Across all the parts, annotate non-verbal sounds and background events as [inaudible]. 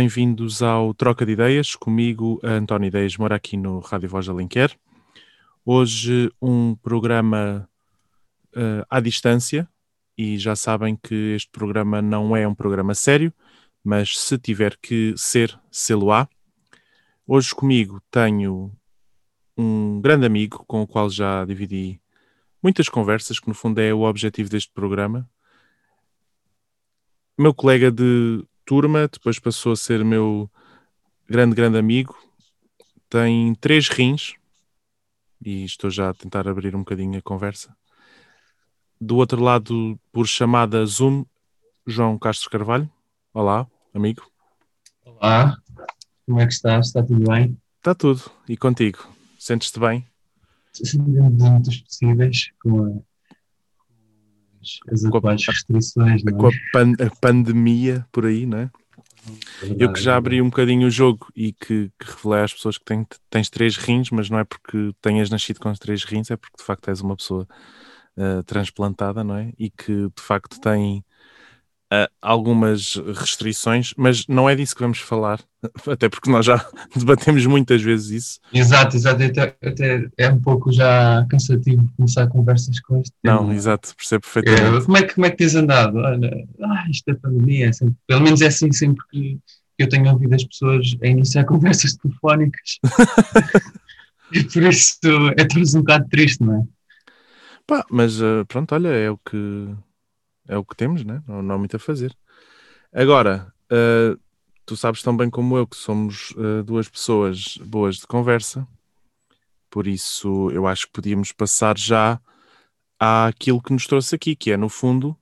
bem-vindos ao Troca de Ideias, comigo António Ideias mora aqui no Rádio Voz Alenquer. Hoje um programa uh, à distância e já sabem que este programa não é um programa sério, mas se tiver que ser, sê-lo-á. Hoje comigo tenho um grande amigo com o qual já dividi muitas conversas, que no fundo é o objetivo deste programa. Meu colega de turma, depois passou a ser meu grande, grande amigo. Tem três rins e estou já a tentar abrir um bocadinho a conversa. Do outro lado, por chamada Zoom, João Castro Carvalho. Olá, amigo. Olá, como é que estás? Está tudo bem? Está tudo. E contigo? Sentes-te bem? Dentro dos possíveis, com as atuais restrições. Com a, pan a, pandemia por aí, não é? Verdade, eu que já abri um bocadinho o jogo e que, que revelei às pessoas que tem, tens três rins, mas não é porque tenhas nascido com os três rins, é porque de facto és uma pessoa uh, transplantada, não é? E que de facto tem uh, algumas restrições, mas não é disso que vamos falar, [laughs] até porque nós já [laughs] debatemos muitas vezes isso. Exato, exato, até, até é um pouco já cansativo começar conversas com este Não, tema. exato, percebo perfeitamente. É, como, é que, como é que tens andado? Olha, ah, isto é pandemia, é sempre, pelo menos é assim sempre que eu tenho ouvido as pessoas a iniciar [laughs] conversas telefónicas. e por isso é tudo um bocado triste, não é? Pá, mas uh, pronto, olha, é o que é o que temos, né? não, não há muito a fazer. Agora, uh, tu sabes tão bem como eu que somos uh, duas pessoas boas de conversa, por isso eu acho que podíamos passar já àquilo que nos trouxe aqui, que é, no fundo,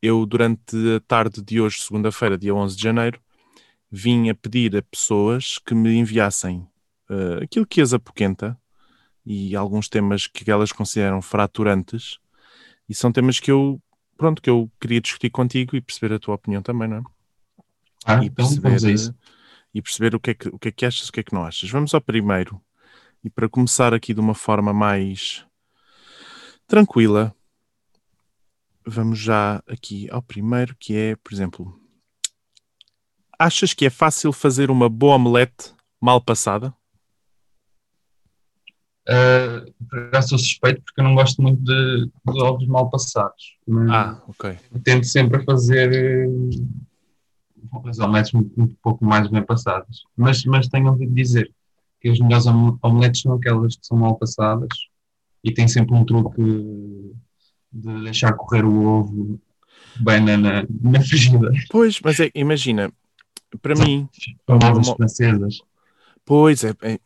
eu durante a tarde de hoje, segunda-feira, dia 11 de janeiro, vim a pedir a pessoas que me enviassem uh, aquilo que as apoquenta e alguns temas que elas consideram fraturantes, e são temas que eu pronto, que eu queria discutir contigo e perceber a tua opinião também, não é? Ah, e então perceber, isso. e perceber o que, é que, o que é que achas, o que é que não achas. Vamos ao primeiro. E para começar aqui de uma forma mais tranquila, vamos já aqui ao primeiro, que é, por exemplo, achas que é fácil fazer uma boa omelete mal passada? Uh, sou suspeito porque eu não gosto muito de, de ovos mal passados. Ah, ok. Tento sempre a fazer uh, as omeletes um, um, pouco mais bem passadas. Mas, mas tenho ouvido dizer que as melhores omeletes são aquelas que são mal passadas e tem sempre um truque de deixar correr o ovo bem na, na, na frigideira. Pois, mas é, imagina, para mim. Famosas uma... francesas. Pois é, é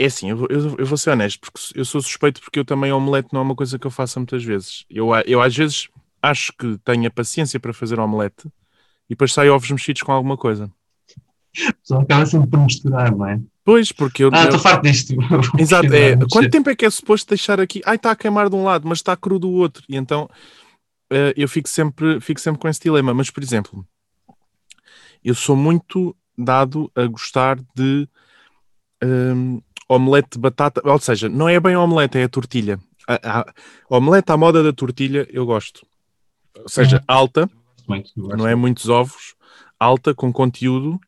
é assim, eu, eu, eu, vou ser honesto, porque eu sou suspeito porque eu também omelete não é uma coisa que eu faço muitas vezes. Eu, eu às vezes acho que tenho a paciência para fazer omelete e depois saio ovos mexidos com alguma coisa. Só acaba sempre por misturar, não é? Pois, porque eu. Ah, estou farto disto. [laughs] Exato, é. Quanto tempo é que é suposto deixar aqui? Ai, está a queimar de um lado, mas está cru do outro. E então uh, eu fico sempre, fico sempre com esse dilema. Mas, por exemplo, eu sou muito dado a gostar de. Um, omelete de batata, ou seja, não é bem omelete, é a tortilha. A, a, omelete à moda da tortilha eu gosto. Ou seja, uhum. alta, não é muitos ovos, alta, com conteúdo,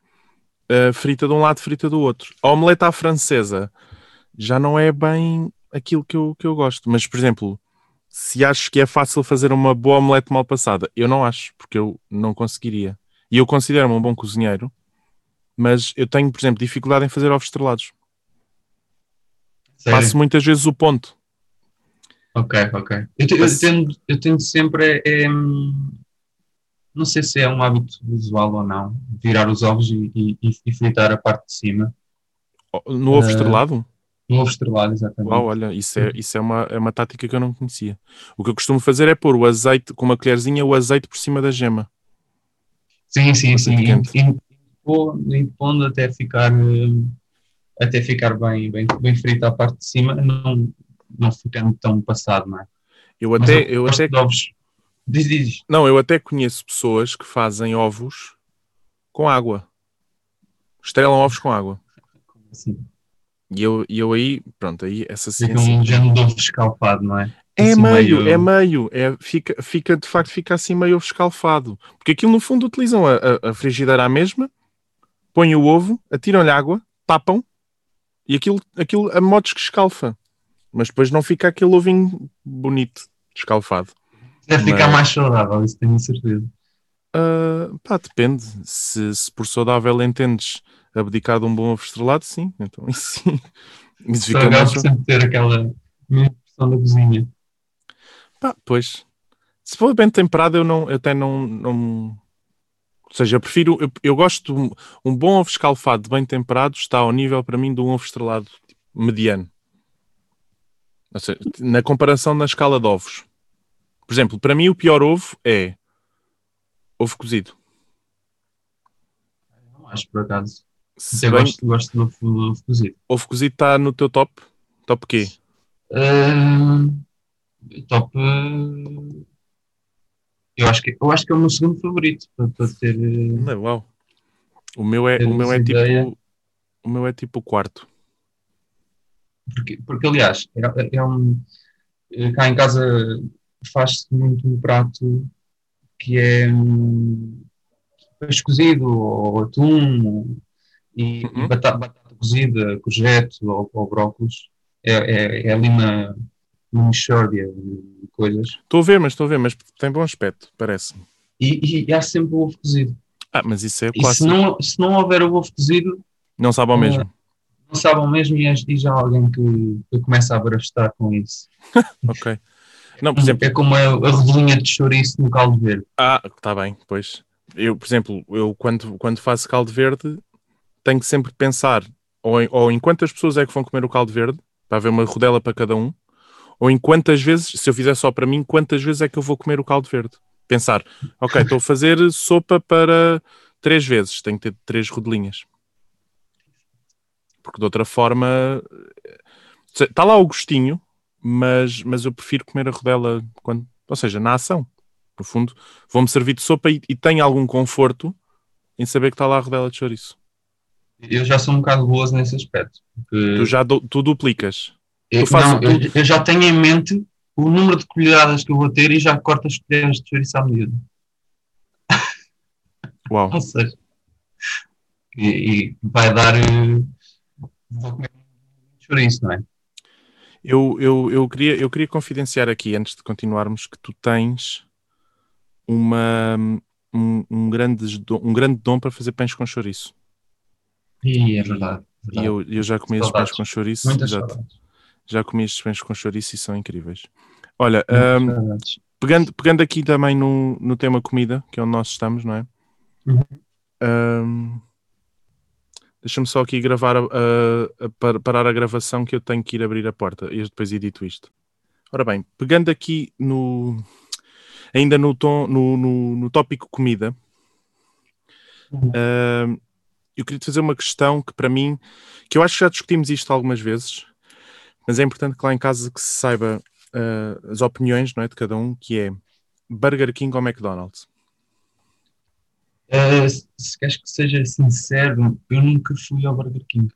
uh, frita de um lado, frita do outro. A omelete à francesa já não é bem aquilo que eu, que eu gosto. Mas, por exemplo, se acho que é fácil fazer uma boa omelete mal passada, eu não acho, porque eu não conseguiria. E eu considero-me um bom cozinheiro, mas eu tenho, por exemplo, dificuldade em fazer ovos estrelados. Sério? Passo muitas vezes o ponto. Ok, ok. Eu, te, eu, tendo, eu tendo sempre. É, não sei se é um hábito visual ou não, virar os ovos e, e, e fritar a parte de cima. No ovo uh, estrelado? No ovo estrelado, exatamente. Uau, olha, isso, é, isso é, uma, é uma tática que eu não conhecia. O que eu costumo fazer é pôr o azeite, com uma colherzinha, o azeite por cima da gema. Sim, sim, sim. E, e, pondo até ficar. Até ficar bem, bem, bem frito à parte de cima, não, não ficando tão passado, não é? Eu até. eu, eu até... ovos. Diz, diz. Não, eu até conheço pessoas que fazem ovos com água. Estrelam ovos com água. Assim? E eu, e eu aí, pronto, aí essa ciência. Fica um género de ovo escalfado, não é? É assim meio, meio, é meio, é, fica, fica, de facto, fica assim meio escalfado. Porque aquilo no fundo utilizam a, a, a frigideira à mesma, põem o ovo, atiram-lhe água, tapam e aquilo, aquilo a modos que escalfa. Mas depois não fica aquele ovinho bonito, escalfado. Deve ficar mais saudável, isso tenho certeza. Uh, pá, depende. Se, se, por saudável entendes abdicar de um bom ovo estrelado, sim. Então, [laughs] isso sim. Isso fica mais... sempre ter aquela pressão da cozinha. Pá, pois. Se for bem temperado, eu, não, eu até não, não... Ou seja, eu prefiro... Eu, eu gosto um, um, bom ovo escalfado bem temperado está ao nível, para mim, de um ovo estrelado tipo, mediano. Seja, na comparação na escala de ovos. Por exemplo, para mim o pior ovo é ovo cozido. Não acho, por acaso. Se eu bem... gosto, gosto de ovo, ovo cozido. Ovo cozido está no teu top? Top quê? Uh, top. Uh, eu, acho que, eu acho que é o meu segundo favorito para, para ter. Não, uau. O meu é, o meu é tipo. O meu é tipo o quarto. Porque, porque aliás, é, é um. Cá em casa faz-se muito um prato que é um, peixe cozido ou atum e, uhum. batata, batata, cozida, courgette ou, ou brócolis. É, é, é ali uma, uma mixórdia de coisas. Estou a ver, mas estou a ver, mas tem bom aspecto, parece-me. E, e, há sempre o ovo cozido. Ah, mas isso é e clássico. Se não, se não houver o ovo cozido... Não sabe ao mesmo. Não sabe ao mesmo e, e já há alguém que, que começa a abrastar com isso. [laughs] ok. Não, por exemplo, é como a, a rodelinha de chouriço no caldo verde. Ah, está bem, pois. Eu, por exemplo, eu quando, quando faço caldo verde tenho que sempre pensar ou em, ou em quantas pessoas é que vão comer o caldo verde, para haver uma rodela para cada um, ou em quantas vezes, se eu fizer só para mim, quantas vezes é que eu vou comer o caldo verde. Pensar, ok, estou a fazer sopa para três vezes, tenho que ter três rodelinhas. Porque de outra forma, está lá o gostinho, mas, mas eu prefiro comer a rodela, quando, ou seja, na ação. No fundo, vou-me servir de sopa e, e tenho algum conforto em saber que está lá a rodela de chouriço. Eu já sou um bocado boas nesse aspecto. Tu já tu duplicas. Eu, não. Eu, eu, já tenho em mente o número de colheradas que eu vou ter e já corto as colheres de chouriço à medida. Uau. Ou seja, e, e vai dar. Eh, vou comer chouriço, não é? Eu, eu, eu, queria, eu queria confidenciar aqui, antes de continuarmos, que tu tens uma, um, um, grande, um grande dom para fazer pães com chouriço. E é verdade. verdade. E eu, eu já comi esses pães com chouriço. já, já comi estes pães com chouriço e são incríveis. Olha, um, pegando, pegando aqui também no, no tema comida, que é onde nós estamos, não é? Uhum. Um, Deixa-me só aqui gravar, a, a, a, parar a gravação que eu tenho que ir abrir a porta e depois edito isto. Ora bem, pegando aqui no ainda no, tom, no, no, no tópico comida, uhum. uh, eu queria te fazer uma questão que para mim, que eu acho que já discutimos isto algumas vezes, mas é importante que lá em casa que se saiba uh, as opiniões não é, de cada um, que é Burger King ou McDonald's? Uh, se queres que seja sincero, eu nunca fui ao Burger King.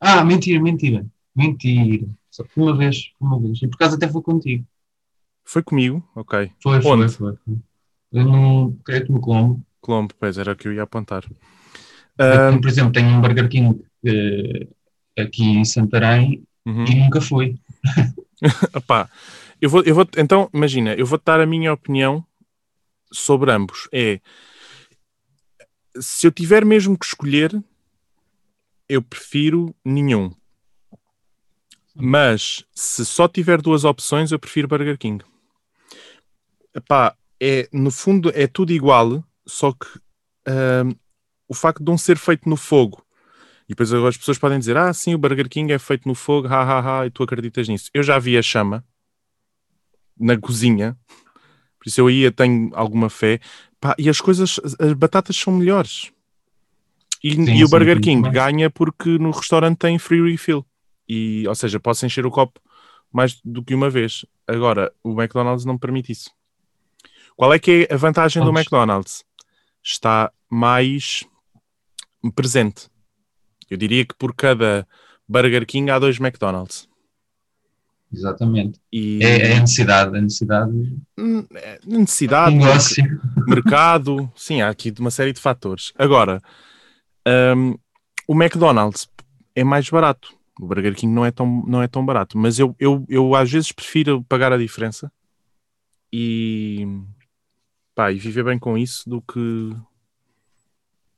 Ah, mentira, mentira. Mentira. Só foi uma vez, uma vez. E por acaso até foi contigo. Foi comigo? Ok. Foi, Onde? foi, foi. Eu não creio que no Colombo. Colombo, pois era o que eu ia apontar. Uh... Por exemplo, tenho um Burger King uh, aqui em Santarém uhum. e nunca fui. [laughs] Epá, eu vou, eu vou, então, imagina, eu vou dar a minha opinião sobre ambos. É se eu tiver mesmo que escolher, eu prefiro nenhum. Mas se só tiver duas opções, eu prefiro Burger King. Epá, é, no fundo é tudo igual, só que uh, o facto de um ser feito no fogo. E depois agora as pessoas podem dizer: Ah, sim, o Burger King é feito no fogo, ha, ha, ha, e tu acreditas nisso. Eu já vi a chama na cozinha, por isso eu ia, tenho alguma fé. Pá, e as coisas, as batatas são melhores. E, sim, e o Burger King ganha porque no restaurante tem free refill. E, ou seja, posso encher o copo mais do que uma vez. Agora, o McDonald's não permite isso. Qual é que é a vantagem Vamos. do McDonald's? Está mais presente. Eu diria que por cada Burger King há dois McDonald's. Exatamente. E... É, é a necessidade, a necessidade. Hum, é, necessidade, negócio. [laughs] mercado, sim, há aqui uma série de fatores. Agora, Um, o McDonald's é mais barato. O Burger King não é tão, não é tão barato. Mas eu, eu, eu às vezes prefiro pagar a diferença e, pá, e viver bem com isso do que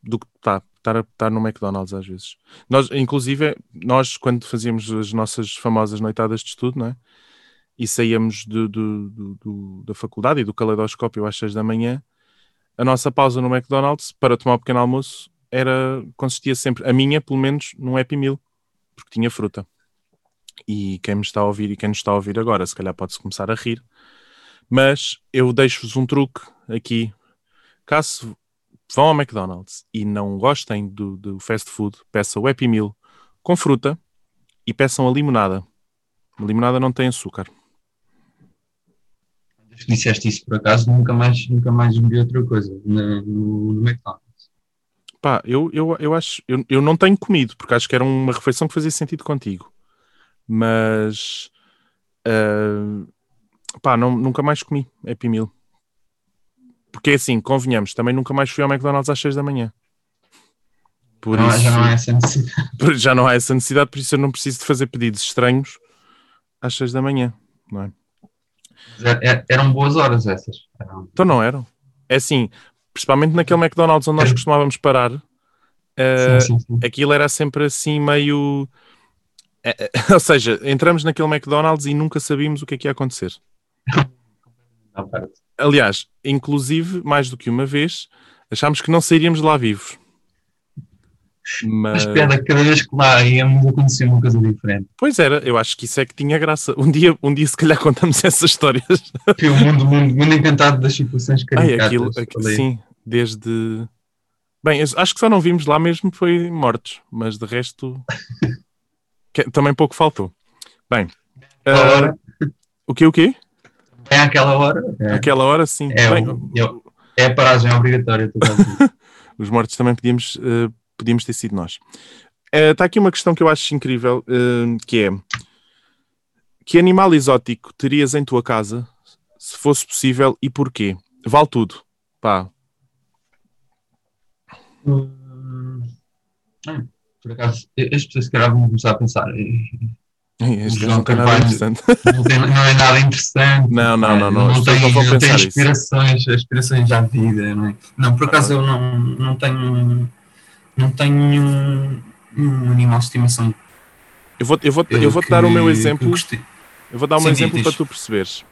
do que tá, estar, a, estar no McDonald's às vezes. Nós, inclusive, nós quando fazíamos as nossas famosas noitadas de estudo, não é? E saíamos do, do, do, da faculdade e do caleidoscópio às 6 da manhã, a nossa pausa no McDonald's para tomar o pequeno almoço era, consistia sempre, a minha, pelo menos, num Happy Meal, porque tinha fruta. E quem me está a ouvir e quem nos está a ouvir agora, se calhar pode-se começar a rir, mas eu deixo-vos um truque aqui. Caso vão ao McDonald's e não gostem do, do fast food, peçam o Happy Meal com fruta e peçam a limonada. A limonada não tem açúcar. Que disseste isso por acaso, nunca mais, nunca mais vi outra coisa no, no, no McDonald's. Pá, eu, eu, eu acho. Eu, eu não tenho comido, porque acho que era uma refeição que fazia sentido contigo. Mas. Uh, pá, não, nunca mais comi Happy Meal. Porque assim, convenhamos, também nunca mais fui ao McDonald's às 6 da manhã. Por não, isso, já não há essa necessidade. [laughs] Já não há essa necessidade, por isso eu não preciso de fazer pedidos estranhos às 6 da manhã, não é? é, é eram boas horas essas. Eram... Então não eram. É assim, principalmente naquele McDonald's onde nós costumávamos parar, uh, sim, sim, sim. aquilo era sempre assim meio. É, é, [laughs] ou seja, entramos naquele McDonald's e nunca sabíamos o que é que ia acontecer. Aliás, inclusive, mais do que uma vez, achámos que não sairíamos de lá vivos. Mas... espera, cada vez que lá íamos acontecer uma coisa diferente. Pois era, eu acho que isso é que tinha graça. Um dia, um dia se calhar [laughs] contamos essas histórias. o mundo, mundo, mundo encantado das situações caricatas. Ai, aquilo, aquilo sim, desde... Bem, acho que só não vimos lá mesmo foi mortos, mas de resto [laughs] também pouco faltou. Bem, uh, o que o quê? É aquela hora. É. Aquela hora, sim. É, Bem, eu, é a paragem obrigatória. [laughs] Os mortos também podíamos, uh, podíamos ter sido nós. Está uh, aqui uma questão que eu acho incrível, uh, que é que animal exótico terias em tua casa, se fosse possível, e porquê? Vale tudo. Pá. Hum, por acaso, as pessoas que vão começar a pensar este não tem nada interessante. Não, tem, não, é nada interessante. Não, não, não. Não, não, tem, não tem aspirações, isso. aspirações à vida. Não, é? não por acaso eu não, não tenho, não tenho um, um animal de estimação. Eu vou, eu vou, eu vou te dar o meu exemplo. Eu vou dar um Sim, exemplo para tu perceberes.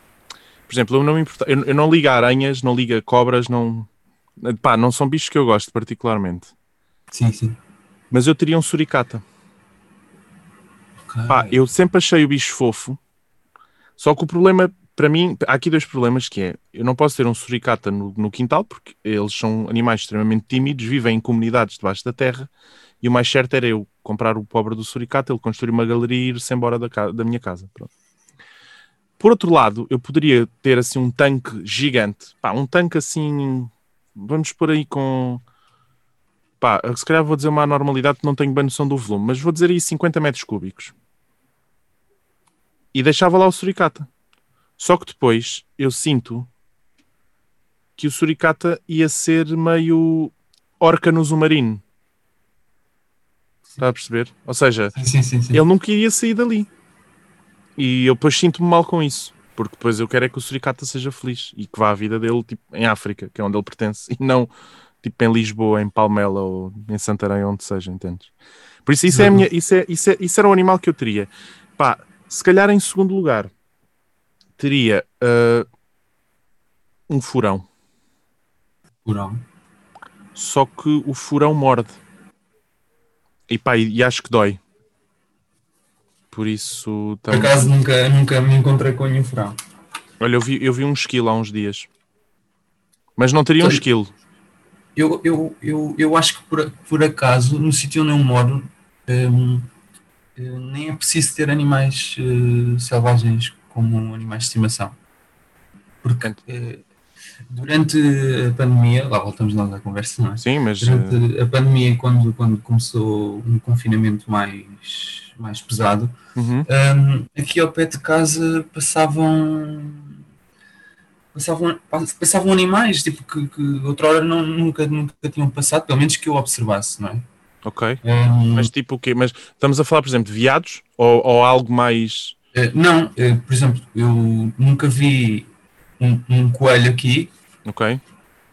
Por exemplo, eu não, me importa, eu, eu não ligo aranhas, não ligo cobras, não. Pá, não são bichos que eu gosto particularmente. Sim, sim. Mas eu teria um suricata. Pá, eu sempre achei o bicho fofo. Só que o problema, para mim, há aqui dois problemas que é, eu não posso ter um suricata no, no quintal, porque eles são animais extremamente tímidos, vivem em comunidades debaixo da terra, e o mais certo era eu comprar o pobre do suricata, ele construir uma galeria e ir-se embora da, da minha casa. Pronto. Por outro lado, eu poderia ter assim um tanque gigante, pá, um tanque assim, vamos por aí com pá, se calhar vou dizer uma normalidade que não tenho bem noção do volume, mas vou dizer aí 50 metros cúbicos e deixava lá o suricata. Só que depois eu sinto que o suricata ia ser meio orca no zumarino. Está a perceber? Ou seja, sim, sim, sim, ele nunca iria sair dali. E eu depois sinto-me mal com isso. Porque depois eu quero é que o suricata seja feliz e que vá à vida dele tipo, em África, que é onde ele pertence, [laughs] e não tipo em Lisboa, em Palmela ou em Santarém, onde seja, entendes? Por isso, isso, é, minha, isso, é, isso, é, isso era o animal que eu teria. Pá, se calhar em segundo lugar, teria uh, um furão. Furão. Só que o furão morde. E pá, e, e acho que dói. Por isso. Por acaso nunca, nunca me encontrei com nenhum furão. Olha, eu vi, eu vi um esquilo há uns dias. Mas não teria um esquilo. Eu, eu, eu, eu acho que por, por acaso, no sítio onde eu moro, um, eh, nem é preciso ter animais uh, selvagens como animais de estimação. Porque uh, durante a pandemia, lá voltamos nós à conversa, não é? Sim, mas. Durante a pandemia, quando, quando começou um confinamento mais, mais pesado, uhum. um, aqui ao pé de casa passavam. Passavam, passavam animais tipo, que, que outrora não, nunca, nunca tinham passado, pelo menos que eu observasse, não é? Ok. Um, mas tipo o quê? Mas estamos a falar, por exemplo, de viados ou, ou algo mais. Uh, não, uh, por exemplo, eu nunca vi um, um, coelho aqui. Ok.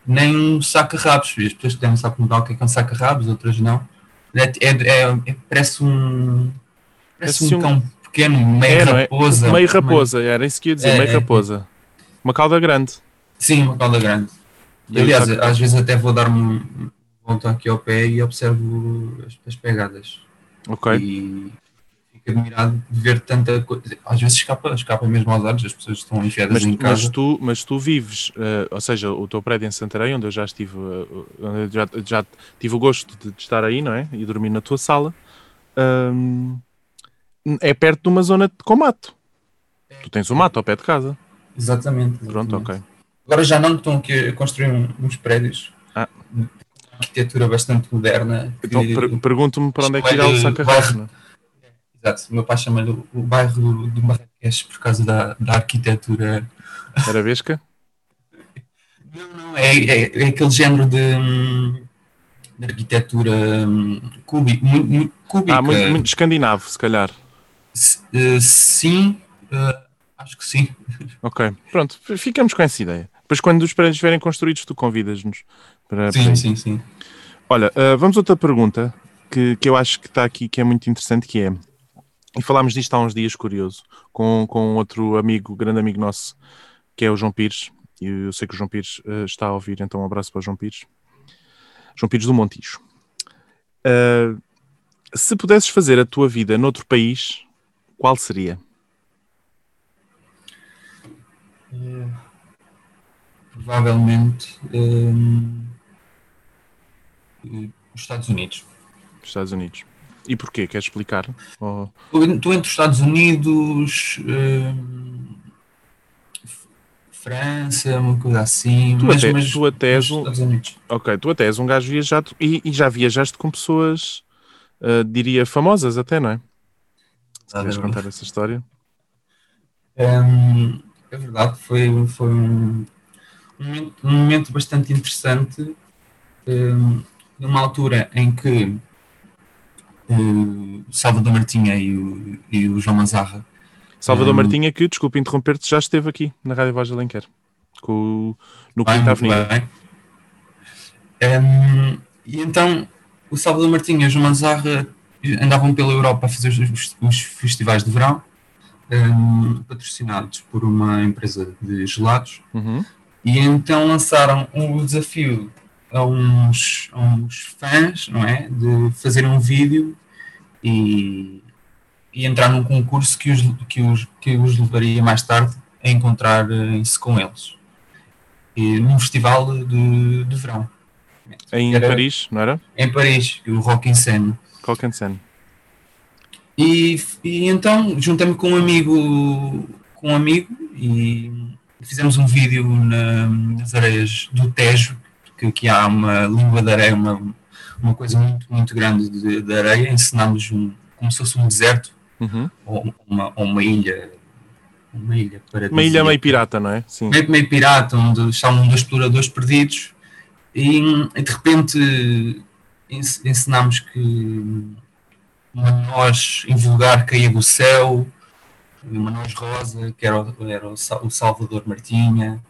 Nem um saca-rabos. As pessoas têm um saco modal que é um saca-rabos, outras não. É, é, é, é parece um. Parece, parece um, um cão pequeno, meio é, raposa. Meio raposa, era isso que ia dizer, meio raposa. Uma cauda grande. Sim, uma cauda grande. Aliás, às vezes até vou dar-me volto aqui ao pé e observo as, as pegadas. Ok. E fico admirado de ver tanta coisa. Às vezes escapa, escapa mesmo aos olhos, as pessoas estão enfiadas mas, em casa. Mas tu, mas tu vives, uh, ou seja, o teu prédio em Santarém, onde eu já estive, uh, onde já, já tive o gosto de, de, estar aí, não é? E dormir na tua sala, um, é perto de uma zona de combate. É. Tu tens o um mato ao pé de casa. Exatamente, exatamente. Pronto, ok. Agora já não estão aqui a construir uns prédios. Ah arquitetura bastante moderna. Então, per pergunto-me para onde é que irá o Sacarrasco. Exato, o meu pai chama-lhe o, o bairro de Marrakech por causa da, da arquitetura. Arabesca? não, não, é, é, é, aquele género de, de arquitetura um, cúbica. Ah, muito, muito escandinavo, se calhar. S uh, sim, uh, acho que sim. Ok, pronto, ficamos com essa ideia. Depois, quando os prédios estiverem construídos, tu convidas-nos para, sim, para... sim, sim. Olha, uh, vamos a outra pergunta que, que eu acho que está aqui, que é muito interessante, que é, e falámos disto há uns dias, curioso, com, com outro amigo, grande amigo nosso, que é o João Pires, e eu sei que o João Pires uh, está a ouvir, então um abraço para o João Pires. João Pires do Montijo. Uh, se pudesses fazer a tua vida noutro país, qual seria? Provavelmente um, os Estados Unidos. Estados Unidos. E porquê? Queres explicar? Ou... Estou entre os Estados Unidos, hum, França, uma coisa assim. Tu, mas, até, mas, tu até és um. Ok, tu até és um gajo viajado e, e já viajaste com pessoas, uh, diria, famosas até, não é? Se queres contar essa história. Um, é verdade, foi, foi um, um momento bastante interessante, um, numa altura em que o Salvador Martinha e o, e o João Manzarra. Salvador um, Martinha, que, desculpe interromper-te, já esteve aqui na Rádio Voz de Alenquer, com, no Quinta Avenida. Um, e então o Salvador Martinha e o João Manzarra andavam pela Europa a fazer os, os festivais de verão, um, patrocinados por uma empresa de gelados. Uhum. E então lançaram um desafio a uns, a uns fãs, não é? De fazer um vídeo e, e entrar num concurso que os, que, os, que os levaria mais tarde a encontrarem-se com eles. E num festival de, de verão. Em era, Paris, não era? Em Paris, o Rock in Seine. Rock in Seine. E, e então juntei-me com um amigo com um amigo e fizemos um vídeo na, nas areias do Tejo, que aqui há uma língua de areia, uma, uma coisa muito, muito grande de, de areia, ensinámos um, como se fosse um deserto, uhum. ou, uma, ou uma ilha uma ilha para uma ilha meio pirata, não é? Sim. Meio, meio pirata, onde estavam dois exploradores perdidos e, e de repente ensinámos que uma noz invulgar caía do céu uma noz rosa, que era o, era o Salvador Martinha,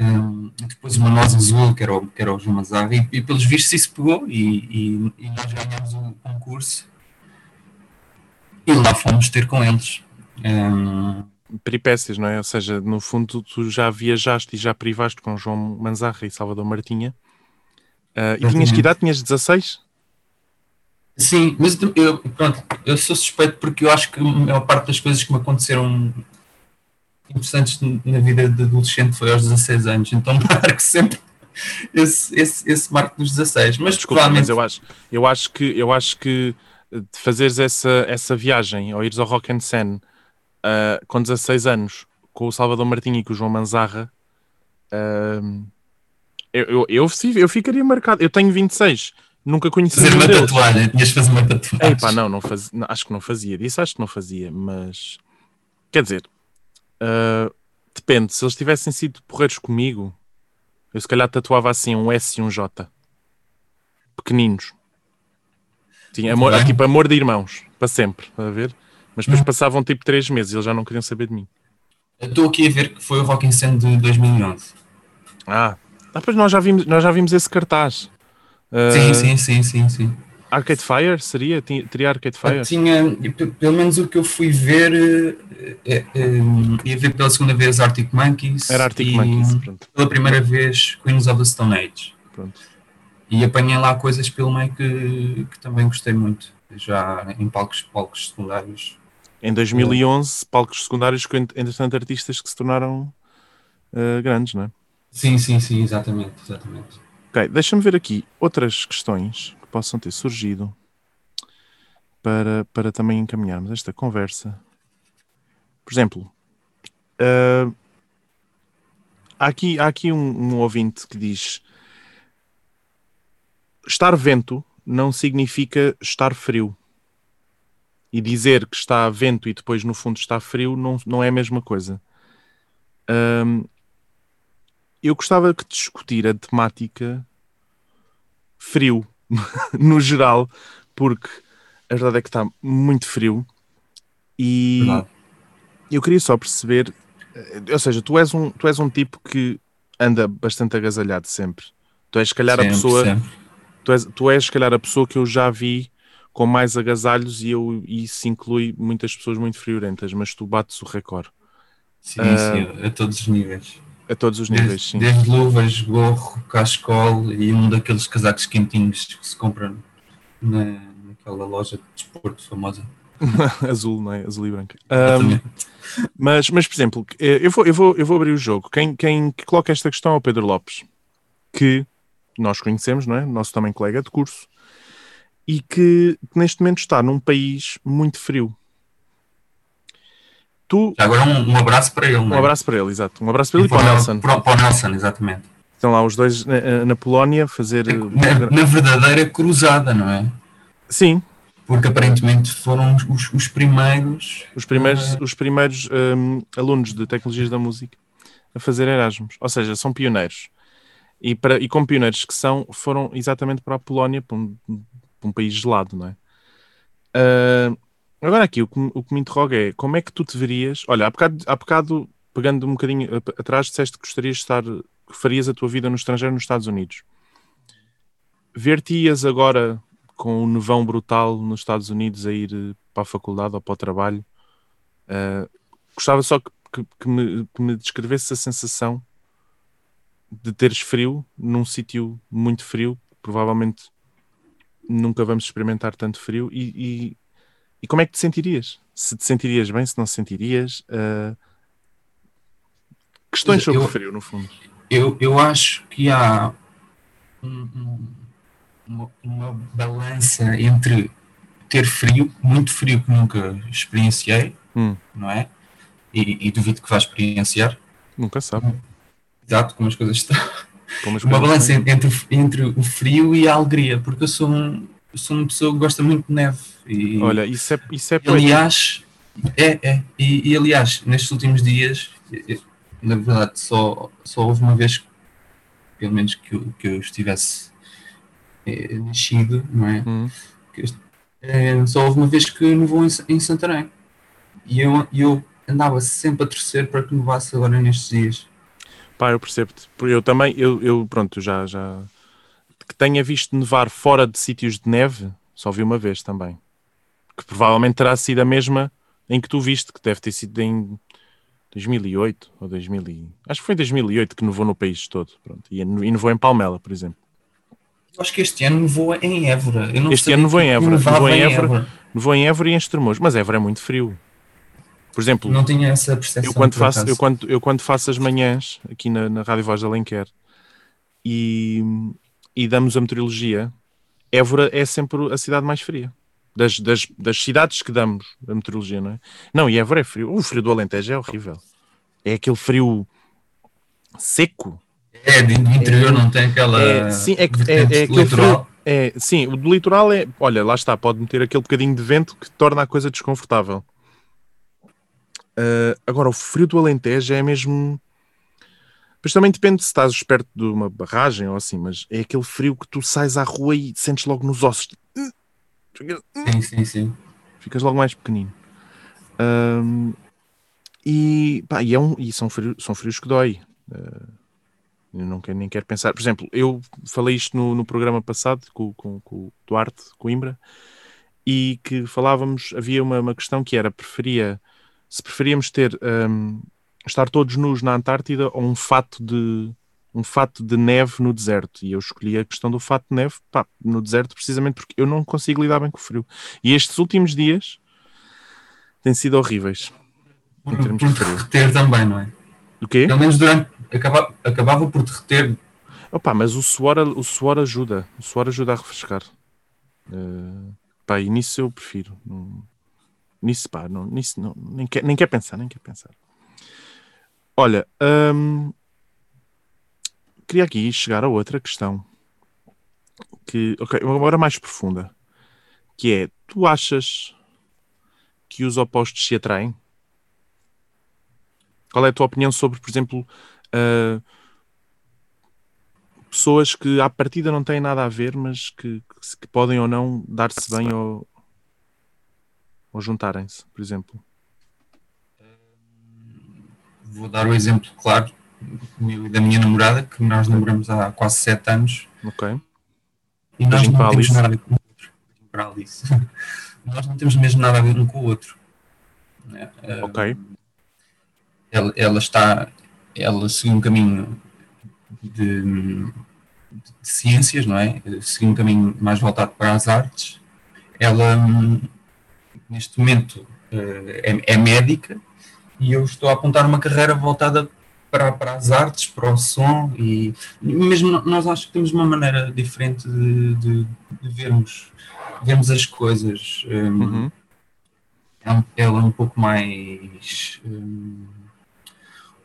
um, depois uma noz azul, que era o, que era o João Mazarra, e, e pelos vistos isso pegou e, e, e, nós ganhamos o concurso e lá fomos ter com eles. Um, Peripécias, não é? Ou seja, no fundo tu já viajaste e já privaste com João Manzarra e Salvador Martinha. Uh, e tinhas que idade? Tinhas 16? Sim, mas eu, pronto, eu sou suspeito porque eu acho que a maior parte das coisas que me aconteceram interessantes na vida de adolescente foi aos 16 anos, então [laughs] marco sempre esse, esse, esse marco dos 16. Mas, Desculpa, mas eu acho, eu acho que eu acho que de fazeres essa, essa viagem ou ires ao Rock and Sen uh, com 16 anos com o Salvador Martinho e com o João Manzarra uh, eu, eu, eu, eu ficaria marcado. Eu tenho 26 Nunca conheci fazer uma tatuagem, tinhas de fazer uma tatuagem. Epá, não, não faz, acho que não fazia disso, acho que não fazia, mas quer dizer, uh, depende, se eles tivessem sido porreiros comigo, eu se calhar tatuava assim um S e um J pequeninos. Tinha amor, é tipo amor de irmãos, para sempre, a ver? Mas depois hum. passavam tipo três meses e eles já não queriam saber de mim. Estou aqui a ver que foi o Rock in Scene de 2011. Ah, ah pois nós já vimos, nós já vimos esse cartaz. Uh, sim, sim, sim, sim, sim. Arcade Fire seria? Teria Arcade Fire? Eu tinha, pelo menos o que eu fui ver, é, é, ia ver pela segunda vez Arctic Monkeys. Era Arctic Monkeys, pronto. Pela primeira vez Queens of the Stone Age. Pronto. E apanhei lá coisas pelo meio que, que também gostei muito, já em palcos, palcos secundários. Em 2011, palcos secundários com, entretanto, artistas que se tornaram uh, grandes, não é? Sim, sim, sim, exatamente, exatamente. Ok, deixa-me ver aqui outras questões que possam ter surgido para, para também encaminharmos esta conversa. Por exemplo, uh, há aqui, há aqui um, um ouvinte que diz estar vento não significa estar frio. E dizer que está vento e depois no fundo está frio não, não é a mesma coisa. Um, eu gostava de discutir a temática frio [laughs] no geral, porque a verdade é que está muito frio e verdade. eu queria só perceber, ou seja, tu és um, tu és um tipo que anda bastante agasalhado sempre. Tu és, se calhar, sempre, a pessoa. Sempre tu és, tu és, se calhar, a pessoa que eu já vi com mais agasalhos e eu, isso inclui muitas pessoas muito friorentas, mas tu bates o recorde. Sim, uh, sim, a todos os níveis. A todos os níveis, desde, sim. Desde luvas, gorro, cachecol e um daqueles casacos quentinhos que se compra na, naquela loja de desporto famosa. [laughs] Azul, não é? Azul e branca. Um, mas, mas, por exemplo, eu vou, eu vou, eu vou abrir o jogo. Quem, quem coloca esta questão é o Pedro Lopes, que nós conhecemos, não é? Nosso também colega de curso, e que, neste momento está num país muito frio. Tu... Agora um, um abraço para ele, Um é? abraço para ele, exato. Um abraço para ele e, para o Nelson. Para, para o Nelson, exatamente. Estão lá os dois na, na Polónia fazer. Na, na, verdadeira cruzada, não é? Sim. Porque aparentemente foram os, os primeiros. Os primeiros, os primeiros um, alunos de tecnologias da música a fazer Erasmus. Ou seja, são pioneiros. E, para, e como pioneiros que são, foram exatamente para a Polónia, para um, para um país gelado, não é? Uh, agora aqui, o que, o que me interroga é, como é que tu te verias... Olha, há bocado, há bocado pegando um bocadinho atrás, disseste que gostarias de estar, que farias a tua vida no estrangeiro, nos Estados Unidos. Ver-te-ias agora com o nevão brutal nos Estados Unidos a ir para a faculdade ou para o trabalho? Uh, gostava só que, que, que, me, que me descrevesse a sensação de teres frio num sítio muito frio, provavelmente nunca vamos experimentar tanto frio. E, e, como é que te sentirias? Se te sentirias bem, se não sentirias? Uh... Questões sobre eu, o frio, no fundo. Eu, eu acho que há um, um, uma, uma balança entre ter frio, muito frio que nunca experienciei, hum. não é? E, e, duvido que vá experienciar. Nunca sabe exato como as coisas estão. uma balança entre, entre o frio e a alegria, porque eu sou, um, eu sou uma pessoa que gosta muito de neve. E, Olha, isso é, isso é Aliás, é, é. E, e, aliás, nestes últimos dias, na verdade, só, só houve uma vez, pelo menos que eu, que eu estivesse é, nascido, não é? Hum. Que, é, só houve uma vez que nevou em, em Santarém. E eu, eu andava sempre a torcer para que nevasse agora nestes dias. Pá, eu percebo-te. Eu também, eu, eu pronto, já, já. Que tenha visto nevar fora de sítios de neve, só vi uma vez também. Que provavelmente terá sido a mesma em que tu viste, que deve ter sido em 2008 ou 2000. E... Acho que foi em 2008 que nevou no país todo. Pronto. E, e nevou em Palmela, por exemplo. Acho que este ano nevou em Évora. este ano nevou em Évora. Nevou em Évora, Évora. Nevou em Évora e em Estremoz. Mas Évora é muito frio. Por exemplo, não tinha essa percepção. Eu quando, faço, eu quando, eu quando faço as manhãs aqui na, na Rádio Voz da Alenquer e, e damos a meteorologia, Évora é sempre a cidade mais fria. Das, das, das cidades que damos a meteorologia, não é? Não, e Évora é frio. O frio do Alentejo é horrível. É aquele frio seco. É, do interior é, não tem aquela. É, sim, é, é, é aquele frio. É, sim, o do litoral é. Olha, lá está, pode meter aquele bocadinho de vento que torna a coisa desconfortável. Uh, agora, o frio do Alentejo é mesmo. Mas também depende se estás perto de uma barragem ou assim, mas é aquele frio que tu sais à rua e sentes logo nos ossos. Sim, sim, sim. ficas logo mais pequenino. Ahm, e, pá, e, é um, e são, frios, são frios que dói. Ah, eu não quero, nem quero pensar. Por exemplo, eu falei isto no, no programa passado com, com, com o Duarte Coimbra e que falávamos, havia uma, uma questão que era, preferia, se preferíamos ter, ahm, estar todos nus na Antártida ou um fato de um fato de neve no deserto. E eu escolhi a questão do fato de neve pá, no deserto precisamente porque eu não consigo lidar bem com o frio. E estes últimos dias têm sido horríveis. Por, Em termos por de frio. derreter também, não é? O quê? Pelo menos durante. Acaba, acabava por derreter. Opa, mas o suor, o suor ajuda. O suor ajuda a refrescar. Eh, pá, e nisso eu prefiro. Nisso, pá, não, nisso não, nem, quer, nem quer pensar, nem quer pensar. Olha, hum, queria aqui chegar a outra questão. Que, ok, agora mais profunda. Que é, tu achas que os opostos se atraem? Qual é a tua opinião sobre, por exemplo, ah, pessoas que à partida não têm nada a ver, mas que, que podem ou não dar-se bem ou, ou juntarem-se, por exemplo. Vou dar o exemplo claro e da minha namorada, que nós namoramos há quase sete anos Ok? e nós não temos nada a ver com o outro. Para Alice. [laughs] nós não temos mesmo nada a ver um com o outro. Ah, Ok. Ela, ela está. Ela seguiu um caminho de, de ciências, não é? Seguiu um caminho mais voltado para as artes. Ela, hum, neste momento, eh, é, é médica e eu estou a apontar uma carreira voltada para, para as artes, para o som e mesmo nós acho que temos uma maneira diferente de, de- de vermos, vermos as coisas. hum, Uhum. é um- ela é um pouco mais hum,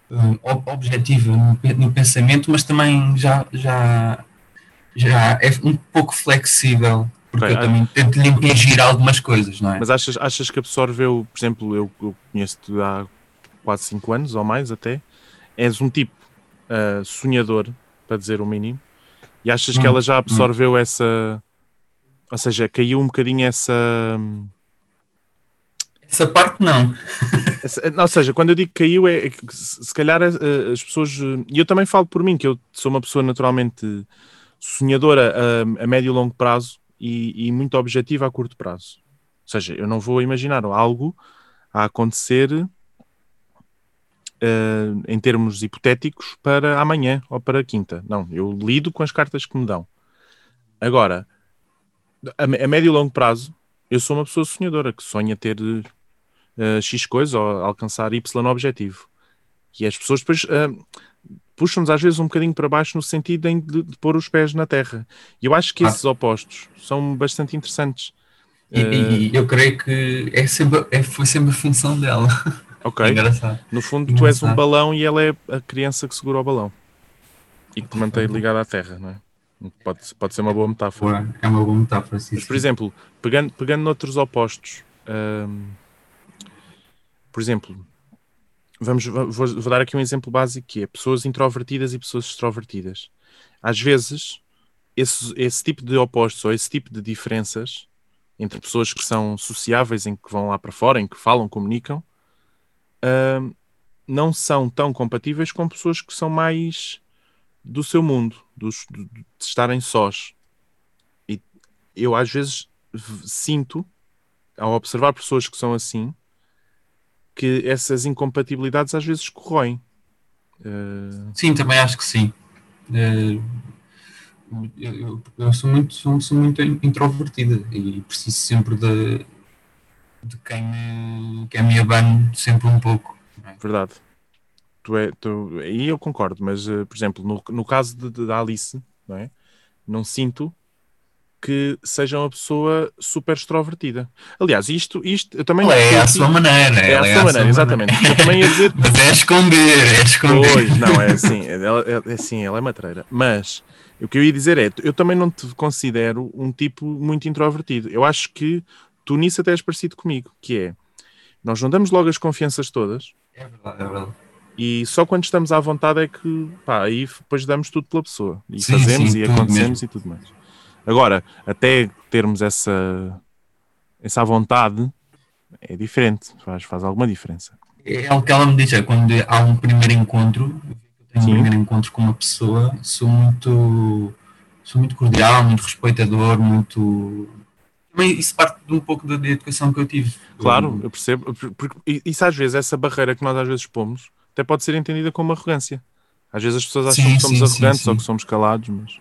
hum, ob- objetiva no, pe- no pensamento, mas também já, já, já é um pouco flexível, porque eu ah. também tento lhe impingir algumas coisas, não é? Mas achas, achas que absorveu, por exemplo, eu, eu conheço-te há quase 5 anos ou mais até, és um tipo ah, sonhador, para dizer o mínimo, e achas que Hum, ela já absorveu essa. Ou seja, caiu um bocadinho essa. Essa parte não. [laughs] Essa- Ou seja, quando eu digo caiu, é, é que se calhar eh, as pessoas. eh, E eu também falo por mim, que eu sou uma pessoa naturalmente sonhadora a, a médio e longo prazo e, e muito objetiva a curto prazo. Ou seja, eu não vou imaginar algo a acontecer eh, em termos hipotéticos para amanhã ou para quinta. Não, eu lido com as cartas que me dão. Agora, a, a médio e longo prazo, eu sou uma pessoa sonhadora que sonha ter uh, X coisa ou alcançar Y objetivo. E as pessoas depois uh, puxam-nos às vezes um bocadinho para baixo no sentido de, de pôr os pés na terra. E eu acho que Ah. esses opostos são bastante interessantes. E, Eh, e eu creio que é sempre, é, foi sempre a função dela. [laughs] Ok, É engraçado. no fundo tu és um Engraçado. balão e ela é a criança que segura o balão e que te mantém ligado à terra, não é? Pode, pode ser uma boa metáfora. É uma boa metáfora. Sim, Mas, por exemplo, pegando, pegando noutros opostos, hum, por exemplo, vamos, vou, vou dar aqui um exemplo básico que é pessoas introvertidas e pessoas extrovertidas. Às vezes, esse, esse tipo de opostos ou esse tipo de diferenças entre pessoas que são sociáveis, em que vão lá para fora, em que falam, comunicam, hum, não são tão compatíveis com pessoas que são mais do seu mundo, dos, de, estarem sós. E eu às vezes sinto, ao observar pessoas que são assim, que essas incompatibilidades às vezes corroem. Eh, Sim, também acho que sim. Eh, Eu, eu- eu sou muito, sou, sou muito introvertida e preciso sempre de, de quem, me, quem me abane sempre um pouco. é? verdade. Tu é, tu, aí eu concordo, mas, eh, por exemplo, no, no caso de, de- da Alice, não, é? não sinto que seja uma pessoa super extrovertida. Aliás, isto, isto eu também. Ela é à sua maneira. É à ela sua maneira, exatamente. Dizer. [laughs] Mas é esconder, é esconder. Pois, não, é [laughs] assim, ela, é, é assim, ela é matreira. Mas o que eu ia dizer é, eu também não te considero um tipo muito introvertido. Eu acho que tu nisso até és parecido comigo, que é, nós não damos logo as confianças todas É verdade, é verdade. e só quando estamos à vontade é que, pá, aí depois damos tudo pela pessoa. E Sim, fazemos sim, e acontecemos mesmo. e tudo mais. Agora, até termos essa essa à vontade, é diferente, faz, faz alguma diferença. É o que ela me diz, é quando há um primeiro encontro, eu tenho Sim. um primeiro encontro com uma pessoa, sou muito, sou muito cordial, muito respeitador, muito. Também isso parte de um pouco da, da educação que eu tive. Claro, eu percebo, porque isso às vezes, essa barreira que nós às vezes pomos, até pode ser entendida como arrogância. Às vezes as pessoas acham Sim, que somos sim, arrogantes sim. ou que somos calados, mas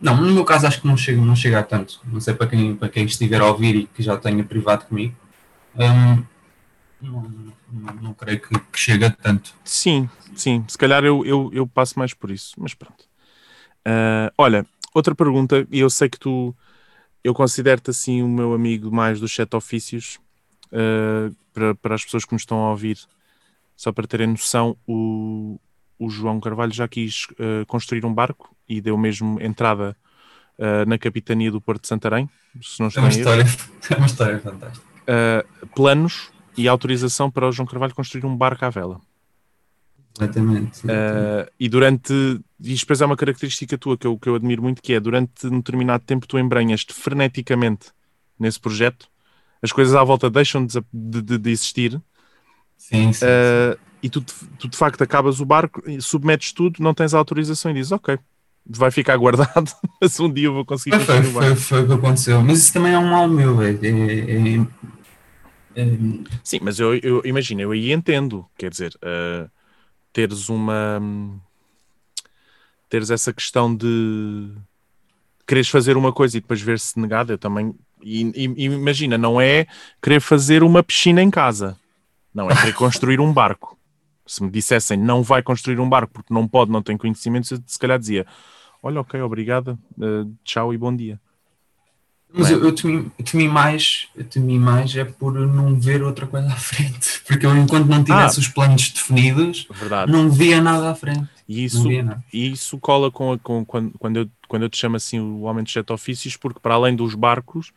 Não, no meu caso acho que não chega, não chega a tanto. Não sei para quem, para quem estiver a ouvir e que já tenha privado comigo. hum, não, não, não creio que, que chegue a tanto. sim, sim, se calhar eu, eu, eu passo mais por isso, mas pronto. Ah, olha, outra pergunta, e eu sei que tu, eu considero-te assim o meu amigo mais dos sete ofícios, ah, para, para as pessoas que nos estão a ouvir, só para terem noção, o, o João Carvalho já quis ah, construir um barco e deu mesmo entrada ah, na capitania do Porto de Santarém, se não É uma história, [laughs] é uma história fantástica. Uh, planos e autorização para o João Carvalho construir um barco à vela. Completamente. Uh, e durante. E depois é uma característica tua que eu, que eu admiro muito, que é durante um determinado tempo tu embranhas-te freneticamente nesse projeto, as coisas à volta deixam de, de- de- existir sim, sim. uh, e tu, de- tu de facto acabas o barco, e submetes tudo, não tens a autorização e dizes ok, vai ficar [laughs] guardado, mas um dia eu vou conseguir Foi, foi, construir o barco. foi, o que aconteceu. Mas isso também é um mal meu. É, é, é- é- Sim, mas eu, eu imagino, eu aí entendo, quer dizer, uh, teres uma teres essa questão de quereres fazer uma coisa e depois ver-se negado, eu também e- e imagina, não é querer fazer uma piscina em casa, não é querer construir um barco. Se me dissessem não vai construir um barco porque não pode, não tem conhecimentos, eu se calhar dizia olha, ok, obrigada, uh, tchau e bom dia. Mas é? eu, eu, temi, temi mais, eu temi mais é por não ver outra coisa à frente. [laughs] Porque eu, enquanto não tivesse Ah. os planos definidos, Verdade. não via nada à frente. E isso. E isso cola com, a- com- quando, quando, eu, quando eu te chamo assim o homem dos sete ofícios, porque para além dos barcos,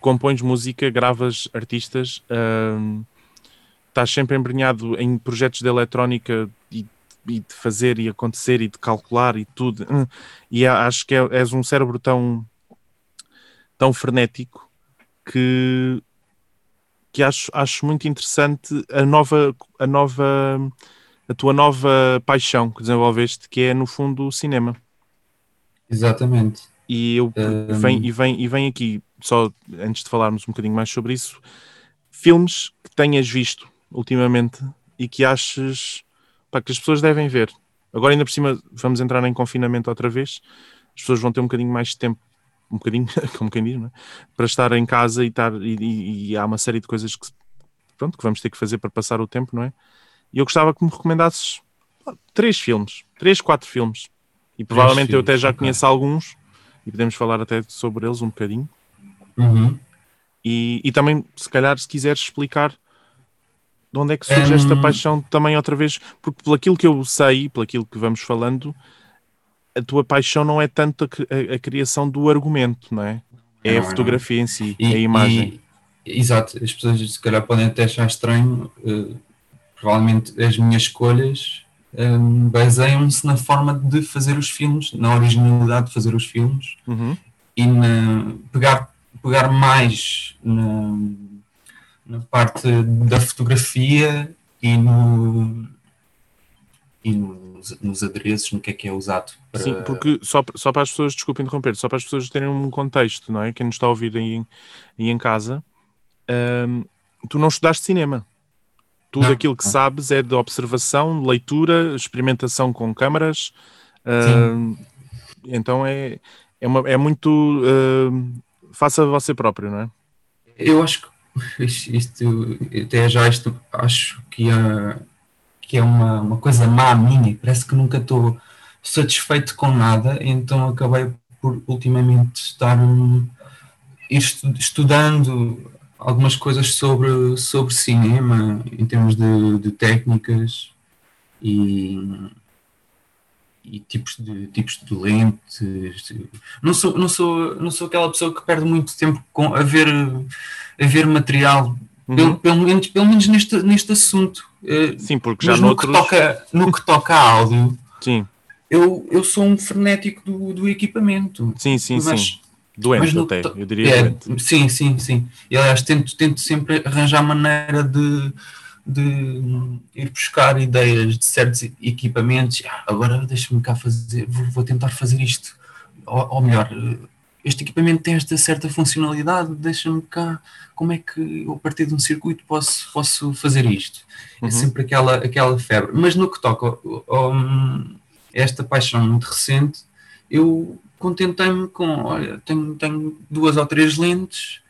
compões música, gravas artistas, hum, estás sempre embrenhado em projetos de eletrónica e, e de fazer e acontecer e de calcular e tudo. hum, E acho que é- és um cérebro tão, tão frenético que, que acho, acho muito interessante a nova, a nova a tua nova paixão que desenvolveste, que é no fundo o cinema. Exatamente. E eu Um, vem, e, vem, e vem aqui, só antes de falarmos um bocadinho mais sobre isso, filmes que tenhas visto ultimamente e que aches pá, que as pessoas devem ver. Agora, ainda por cima, vamos entrar em confinamento outra vez, as pessoas vão ter um bocadinho mais de tempo, um bocadinho, [laughs] como quem diz, é? para estar em casa e, estar, e, e- há uma série de coisas que, pronto, que vamos ter que fazer para passar o tempo, não é? E eu gostava que me recomendasses três filmes, três, quatro filmes. E provavelmente eu até já ok. conheço alguns e podemos falar até sobre eles um bocadinho. Uhum. E, e também, se calhar, se quiseres explicar de onde é que surge esta Hum. paixão também outra vez, porque pelo aquilo que eu sei, pelo aquilo que vamos falando, a tua paixão não é tanto a, a- a criação do argumento, não é? É Não, a não. fotografia em si, E- é a imagem. e- exato, as pessoas se calhar podem até achar estranho. eh, provavelmente as minhas escolhas hum, baseiam-se na forma de fazer os filmes, na originalidade de fazer os filmes Uhum. e na, pegar, pegar mais na, na parte da fotografia e, no, e nos, nos adereços, no que é que é usado para. Sim, porque só, só para as pessoas, desculpa interromper, só para as pessoas terem um contexto, não é? Quem nos está a ouvir aí, em- aí em casa, hum, tu não estudaste cinema. Tudo Não, aquilo que não. sabes é de observação, leitura, experimentação com câmaras. hum, então é, é, uma, é muito. hum, faça você próprio, não é? Eu acho que isto, até já isto, acho que é, que é uma, uma coisa má minha. Parece que nunca estou satisfeito com nada, então acabei por ultimamente estar estu- estudando algumas coisas sobre, sobre cinema, em termos de, de técnicas e, e tipos de tipos de lentes. Não sou, não sou, não sou aquela pessoa que perde muito tempo com, a, ver, a ver material, Uhum. pelo menos, pelo menos neste, neste assunto. Eh, Sim, porque já no noutros. que, toca, no que toca a áudio, Sim, eu, eu sou um frenético do, do equipamento. sim, sim, mas, sim. Doente até, eu diria é, doente. Sim, sim, sim. E aliás, tento, tento sempre arranjar maneira de, de ir buscar ideias de certos equipamentos. Ah, agora deixa-me cá fazer, vou, vou, tentar fazer isto. Ou, ou, melhor, este equipamento tem esta certa funcionalidade, deixa-me cá, como é que eu, a partir de um circuito posso, posso fazer isto? É uhum. É sempre aquela, aquela febre. Mas no que toca um, esta paixão muito recente, eu contentei-me com, olha, tenho, tenho duas ou três lentes,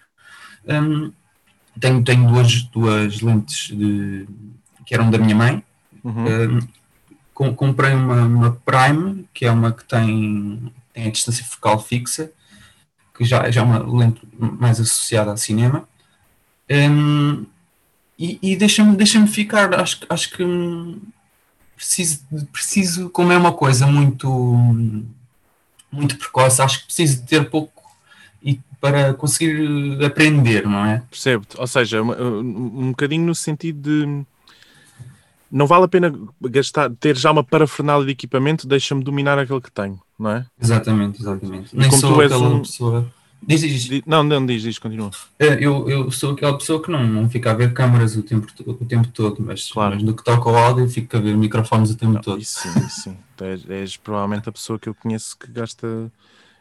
um, tenho, tenho duas, duas lentes de, que eram da minha mãe, uhum. um, com, comprei uma, uma Prime, que é uma que tem, tem a distância focal fixa, que já, já é uma lente mais associada a cinema, um, e, e deixa-me deixa ficar, acho, acho que preciso, preciso, como é uma coisa muito muito precoce, acho que preciso de ter pouco e para conseguir aprender, não é? Percebo-te, ou seja, um, um bocadinho no sentido de não vale a pena gastar, ter já uma parafernália de equipamento, deixa-me dominar aquele que tenho, não é? Exatamente, exatamente. E Nem como sou tu és aquela um... pessoa. Diz, diz. Não, não, diz, diz, continua. É, eu, eu sou aquela pessoa que não, não fica a ver câmaras o tempo, o tempo todo, mas, claro. mas no que toca ao áudio fico a ver microfones o tempo não, todo. Isso sim, sim. és, és, provavelmente a pessoa que eu conheço que gasta.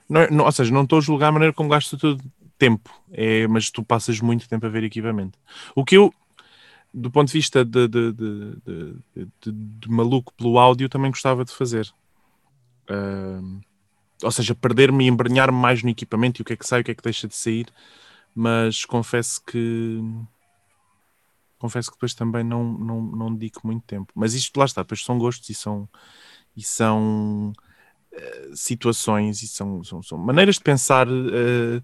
Não, é, não, ou seja, não estou a julgar a maneira como gasta todo tempo, é, mas tu passas muito tempo a ver equipamento. O que eu, do ponto de vista de, de, de, de maluco pelo áudio, também gostava de fazer. Uh, ou seja, perder-me e embrenhar-me mais no equipamento e o que é que sai, o que é que deixa de sair, mas confesso que confesso que depois também não, não, não dedico muito tempo. Mas isto lá está, depois são gostos e são, e são uh, situações e são, são, são, maneiras de pensar uh,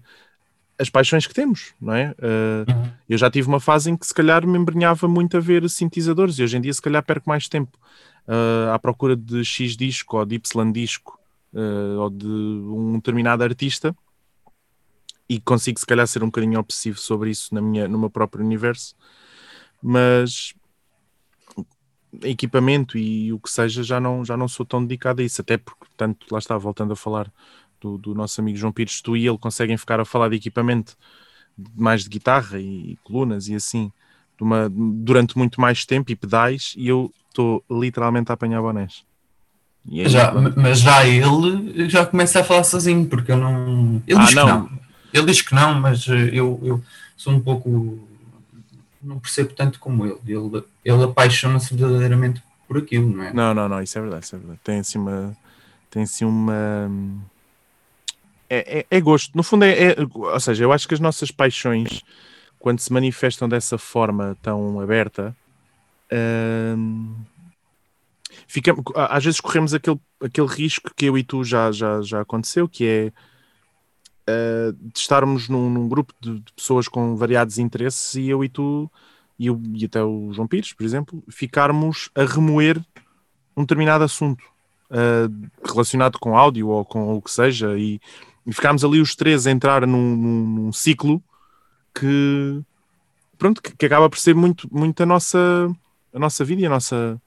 as paixões que temos, não é? Uh, eu já tive uma fase em que se calhar me embrenhava muito a ver sintetizadores e hoje em dia se calhar perco mais tempo à procura de X disco ou de Y disco uh, ou de um determinado artista e consigo se calhar ser um bocadinho obsessivo sobre isso na minha, no meu próprio universo, mas equipamento e o que seja já não, já não sou tão dedicado a isso, até porque, tanto, lá está, voltando a falar do, do nosso amigo João Pires, tu e ele conseguem ficar a falar de equipamento mais de guitarra e, e colunas e assim uma, durante muito mais tempo e pedais e eu estou literalmente a apanhar bonés. Aí, já, mas já ele já começa a falar sozinho, porque eu não. Ele ah, diz não. que não. Ele diz que não, mas eu, eu sou um pouco. Não percebo tanto como ele. Ele, ele apaixona-se verdadeiramente por aquilo, não é? Não, não, não, isso é verdade, isso é verdade. Tem assim uma. Tem assim uma. É, é, é gosto. No fundo, é, é, Ou seja, eu acho que as nossas paixões, quando se manifestam dessa forma tão aberta. Hum, ficamos, às vezes corremos aquele, aquele risco que eu e tu já, já, já aconteceu, que é uh, de estarmos num, num grupo de, de, pessoas com variados interesses e eu e tu, e, eu, e até o João Pires, por exemplo, ficarmos a remoer um determinado assunto uh, relacionado com áudio ou com o que seja, e, e ficarmos ali os três a entrar num, num, num ciclo que pronto, que, que, acaba por ser muito, muito a nossa a nossa vida e a nossa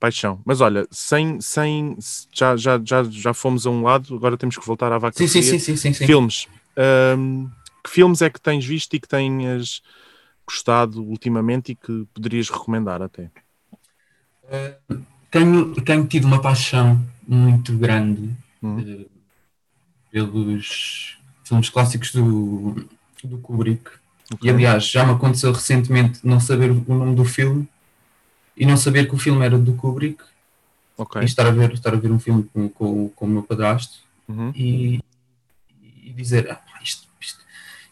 paixão. Mas olha, sem, sem já, já, já, já fomos a um lado, agora temos que voltar à vaca. Sim, sim, sim, sim, sim. Filmes. Um, que filmes é que tens visto e que tenhas gostado ultimamente e que poderias recomendar até? Uh, tenho, tenho tido uma paixão muito grande uh, pelos filmes clássicos do, do Kubrick. Okay. E aliás, já me aconteceu recentemente não saber o nome do filme e não saber que o filme era do Kubrick okay. e estar a ver, estar a ver um filme com, com, com o meu padrasto uhum. e, e, dizer ah, isto, isto,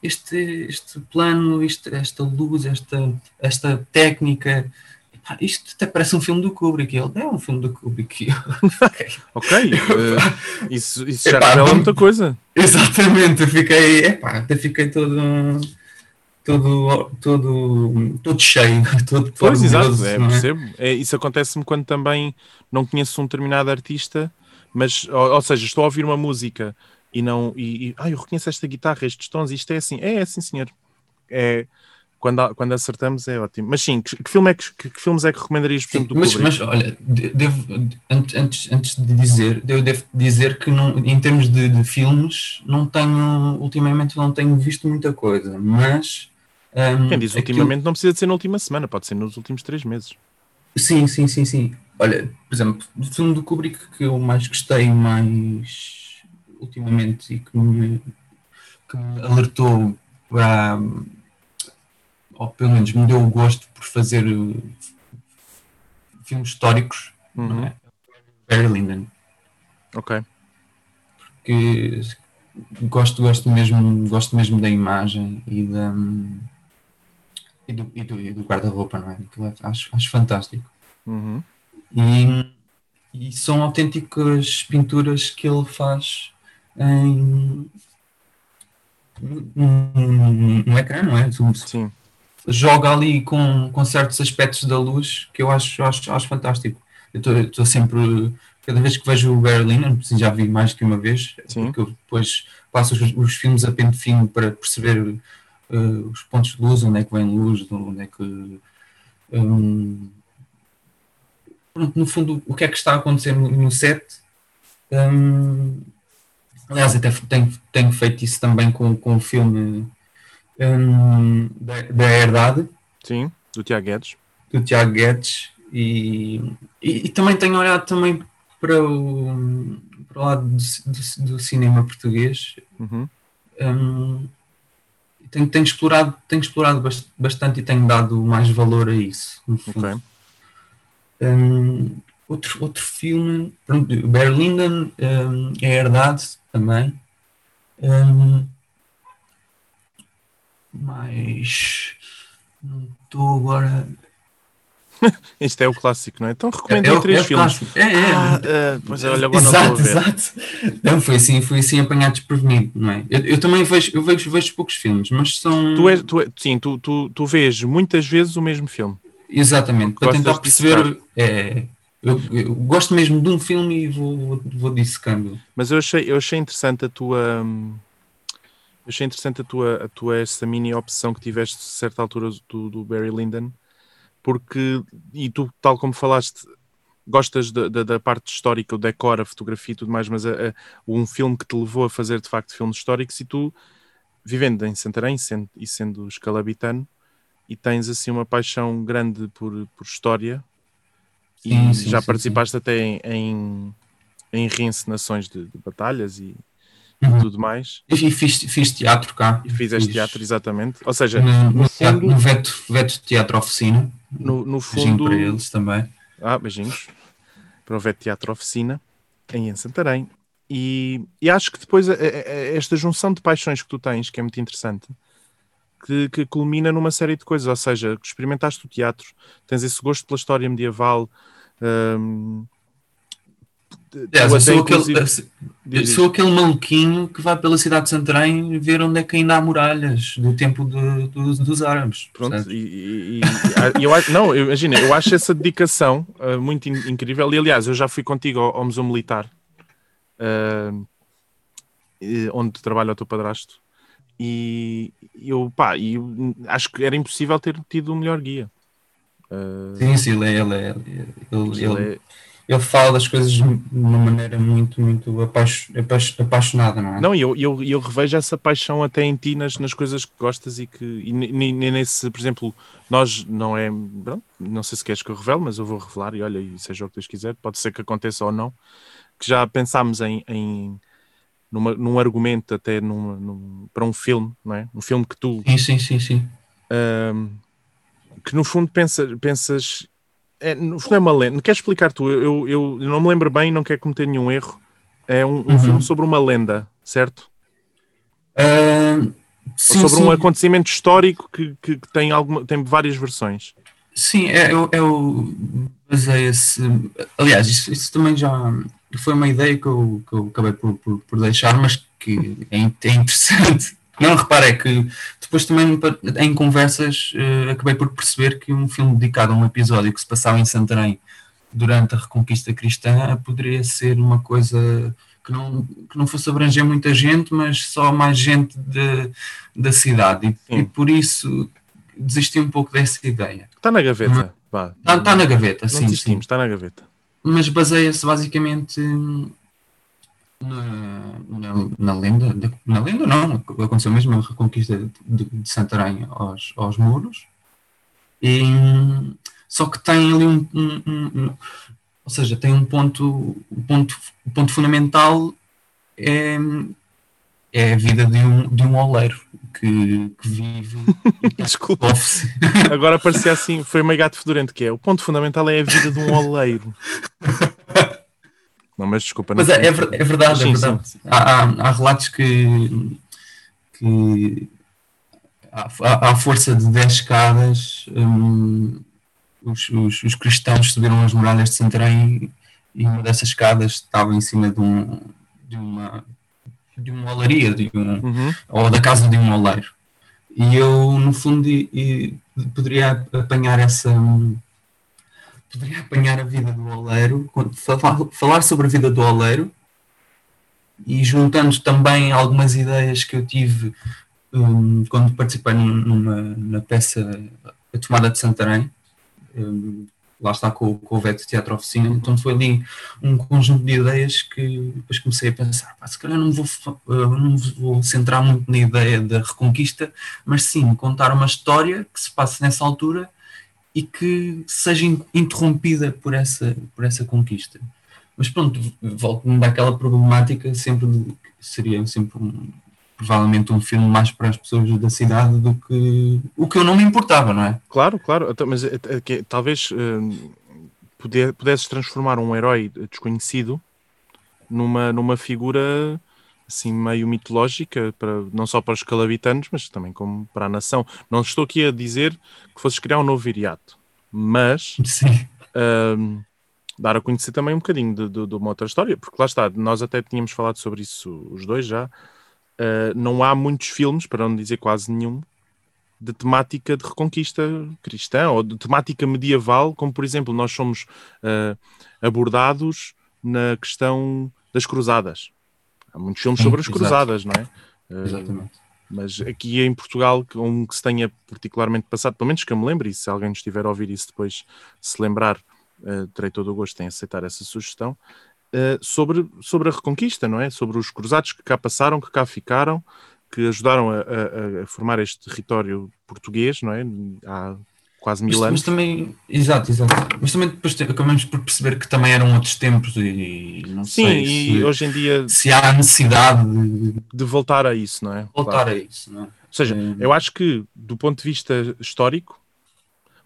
este, este plano, isto, esta luz, esta, esta técnica isto até parece um filme do Kubrick. Ele é um filme do Kubrick. [laughs] ok, uh, [laughs] isso, isso já revela muita coisa. Exatamente, eu fiquei, epá, até fiquei todo todo, todo, todo cheio, [laughs] todo Pois, exato, é, é, percebo. É, isso acontece-me quando também não conheço um determinado artista, mas, ou, ou seja, estou a ouvir uma música e não, e, e ah, eu reconheço esta guitarra, estes tons, isto é assim, é, é assim, senhor. É, quando, quando acertamos é ótimo. Mas sim, que, que filme é que, que, que, filmes é que recomendarias, por exemplo, do mas, mas olha, devo, antes, antes de dizer, eu devo dizer que não, em termos de, de, filmes, não tenho, ultimamente não tenho visto muita coisa, mas. Um, Quem diz ultimamente não precisa de ser na última semana, pode ser nos últimos três meses. Sim, sim, sim, sim. Olha, por exemplo, o filme do Kubrick que eu mais gostei mais ultimamente e que me, que me alertou para ou pelo menos me deu o gosto por fazer uh, filmes históricos, uhum. não é? Barry Lyndon. Ok. Porque gosto, gosto, mesmo, gosto mesmo da imagem e, da, e do, e do, do guarda-roupa, não é? é? Acho, acho fantástico. Uhum. E, e são autênticas pinturas que ele faz em, no ecrã, não é? Sim joga ali com, com certos aspectos da luz que eu acho, acho, acho fantástico. Eu estou sempre, cada vez que vejo o Berlin, já vi mais que uma vez, Sim. porque eu depois passo os, os filmes a pente fino para perceber uh, os pontos de luz, onde é que vem luz, onde é que. Um, no fundo, o que é que está a acontecer no, no set. Um, aliás, até tenho, tenho feito isso também com, com o filme um, da, da Herdade. Sim, do Tiago Guedes. Do Tiago Guedes. E, e, e, também tenho olhado também para o, para o lado do, do, do cinema português. Uhum. Um, tenho, tenho, explorado, tenho explorado bastante e tenho dado mais valor a isso. Okay. Um, outro, outro filme, Berlinden, um, é herdade também. Um, mas não estou agora. [laughs] Isto é o clássico, não é? Então recomendo é, é, três é filmes. É, é. Ah, pois é, olha, agora exato, não exato. Não, foi assim, foi assim apanhado desprevenido, não é? Eu, eu, também vejo, eu vejo, vejo poucos filmes, mas são. Tu és, tu, sim, tu, tu, tu vês muitas vezes o mesmo filme. Exatamente, para tentar perceber. É, eu, eu, gosto mesmo de um filme e vou, vou, vou dissecando. Mas eu achei, eu achei interessante a tua. Hum achei interessante a tua, a tua essa mini opção que tiveste a certa altura do, do Barry Lyndon, porque, e tu, tal como falaste, gostas da, da, da, parte histórica, o decor, a fotografia e tudo mais, mas a, a, um filme que te levou a fazer de facto filmes históricos e tu, vivendo em Santarém sendo, e sendo escalabitano, e tens assim uma paixão grande por, por história sim, e sim, já sim, participaste até em, em, em reencenações de, de batalhas e, uhum. tudo mais. E fiz, fiz teatro cá. E fizeste fiz... teatro, exatamente. Ou seja, no, no, fundo, no Veto, Veto Teatro Oficina. No, no fundo. para eles também. Ah, beijinhos. Para o Veto Teatro Oficina, em Santarém. E, e acho que depois esta junção de paixões que tu tens, que é muito interessante, que, que culmina numa série de coisas. Ou seja, experimentaste o teatro, tens esse gosto pela história medieval. Hum, Aliás, eu sou, aquele, eu sou aquele maluquinho que vai pela cidade de Santarém ver onde é que ainda há muralhas do tempo de, de, dos árabes. Pronto, e, e, e, eu não, imagina, eu acho essa dedicação uh, muito in, incrível. E aliás, eu já fui contigo ao, ao Museu Militar, uh, onde trabalha o teu padrasto, e eu, pá, eu acho que era impossível ter tido um melhor guia. Uh, sim, sim, ele é. Ele, é, ele, ele, ele é ele fala das coisas de uma maneira muito, muito apaixonada, não é? Não, e eu, eu, eu revejo essa paixão até em ti nas, nas coisas que gostas e que, e nesse, por exemplo, nós não é, pronto, não sei se queres que eu revele, mas eu vou revelar e olha, e seja o que Deus quiser, pode ser que aconteça ou não, que já pensámos em, em numa, num argumento até numa, num, para um filme, não é? Um filme que tu... Sim, sim, sim, sim. Que no fundo pensa, pensas é, é uma lenda. Queres explicar tu? Eu, eu, eu, não me lembro bem, não quero cometer nenhum erro. É um, um uhum. filme sobre uma lenda, certo? Uh, sim, sobre sim. um acontecimento histórico que, que, que, tem, alguma, tem várias versões. Sim, é, eu, eu baseia-se. Aliás, isso, isso, também já foi uma ideia que eu, que eu acabei por, por, por deixar, mas que é, é interessante não, repara, é que depois também em conversas uh, acabei por perceber que um filme dedicado a um episódio que se passava em Santarém durante a Reconquista Cristã poderia ser uma coisa que não, que não fosse abranger muita gente, mas só mais gente de, da cidade. E, e por isso desisti um pouco dessa ideia. Está na gaveta. Está, tá na gaveta, não sim. desistimos, está na gaveta. Mas baseia-se basicamente na, na, na, lenda, na lenda não, aconteceu mesmo a reconquista de, de Santarém aos, aos muros. E, só que tem ali um, um, um, ou seja, tem um ponto, um ponto, um ponto fundamental é, é a vida de um, de um oleiro que, que vive. [laughs] Desculpa. Agora parecia assim, foi meio gato fedorento que é. O ponto fundamental é a vida de um [laughs] oleiro. Não, mas desculpa. Mas é, é, é, verdade, sim, é verdade. Sim. Há, há, há, relatos que, que à, força de 10 escadas hum, os, os, os, cristãos subiram as muralhas de Santarém e uma dessas escadas estava em cima de, um, de uma de uma olaria de um, uhum. ou da casa de um oleiro. E eu, no fundo, e, e poderia apanhar essa. Poderia apanhar a vida do oleiro, falar sobre a vida do oleiro e juntando também algumas ideias que eu tive um, quando participei numa, peça A Tomada de Santarém, um, lá está com, com o Veto Teatro Oficina, então foi ali um conjunto de ideias que depois comecei a pensar, pá, se calhar não vou, não vou centrar muito na ideia da reconquista, mas sim contar uma história que se passe nessa altura e que seja interrompida por essa, por essa conquista. Mas pronto, volto-me daquela problemática sempre de, seria sempre um, provavelmente um filme mais para as pessoas da cidade do que o que eu não me importava, não é? Claro, claro, então, mas é, é, talvez uh, pudesses transformar um herói desconhecido numa, numa figura assim meio mitológica para não só para os calabitanos, mas também como para a nação. Não estou aqui a dizer que fosses criar um novo viriato, mas uh, dar a conhecer também um bocadinho de, de, de, uma outra história, porque lá está, nós até tínhamos falado sobre isso os dois já, Uh, não há muitos filmes, para não dizer quase nenhum, de temática de reconquista cristã ou de temática medieval, como por exemplo nós somos uh, abordados na questão das cruzadas. Há muitos filmes sobre as cruzadas, não é? Uh, Exatamente. Mas aqui em Portugal, um que se tenha particularmente passado, pelo menos que eu me lembre, e se alguém estiver a ouvir isso depois, se lembrar, uh, terei todo o gosto em aceitar essa sugestão, uh, sobre, sobre a Reconquista, não é? Sobre os cruzados que cá passaram, que cá ficaram, que ajudaram a, a, a formar este território português, não é? Há quase mil mas, anos. Mas também, exato, exato. Mas também depois acabamos por perceber que também eram outros tempos e não Sim, sei e se, hoje em dia se há necessidade de, de voltar a isso, não é? Voltar claro. a isso, não é? Ou seja, é... eu acho que do ponto de vista histórico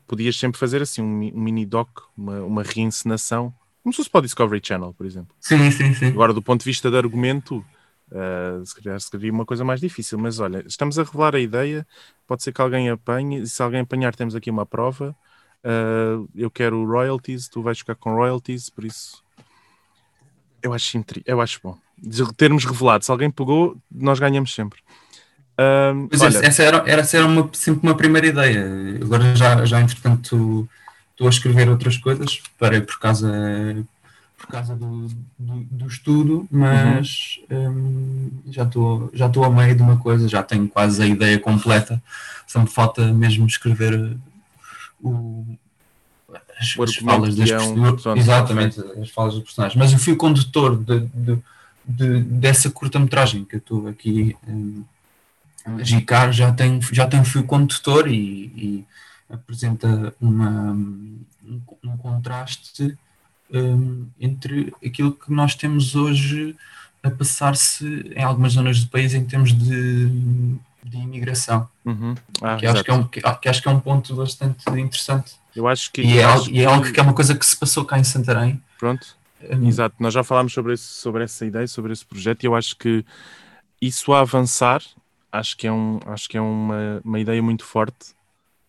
podias sempre fazer assim um, um mini doc, uma, uma reencenação como se fosse para o Discovery Channel, por exemplo. Sim, sim, sim. Agora, do ponto de vista de argumento, uh, se calhar seria uma coisa mais difícil. Mas olha, estamos a revelar a ideia. Pode ser que alguém apanhe. E se alguém apanhar, temos aqui uma prova. Uh, eu quero royalties, tu vais ficar com royalties, por isso eu acho, eu acho bom. De termos revelado, se alguém pegou, nós ganhamos sempre. Uh, olha... essa era, era, essa era uma, sempre uma primeira ideia. Agora já, já entretanto estou a escrever outras coisas, parei por causa, por causa do, do, do estudo, mas uhum. um, já estou já a meio de uma coisa, já tenho quase a ideia completa, só me falta mesmo escrever o, as, as falas das personagens. Exatamente, as falas dos personagens. Mas o fio condutor de, de, de, dessa curta-metragem que eu estou aqui um, a gicar já tem, já tem fio condutor e, e apresenta uma, um, um contraste um, entre aquilo que nós temos hoje a passar-se em algumas zonas do país em termos de, de imigração. Uhum. Ah, que, acho que, é um, que, que, acho que é um ponto bastante interessante. Eu acho que, e, é, algo, e é algo que é uma coisa que se passou cá em Santarém. Pronto. Um, Exato, nós já falámos sobre, esse, sobre essa ideia, sobre esse projeto, e eu acho que isso a avançar, acho que é, um, acho que é uma, uma ideia muito forte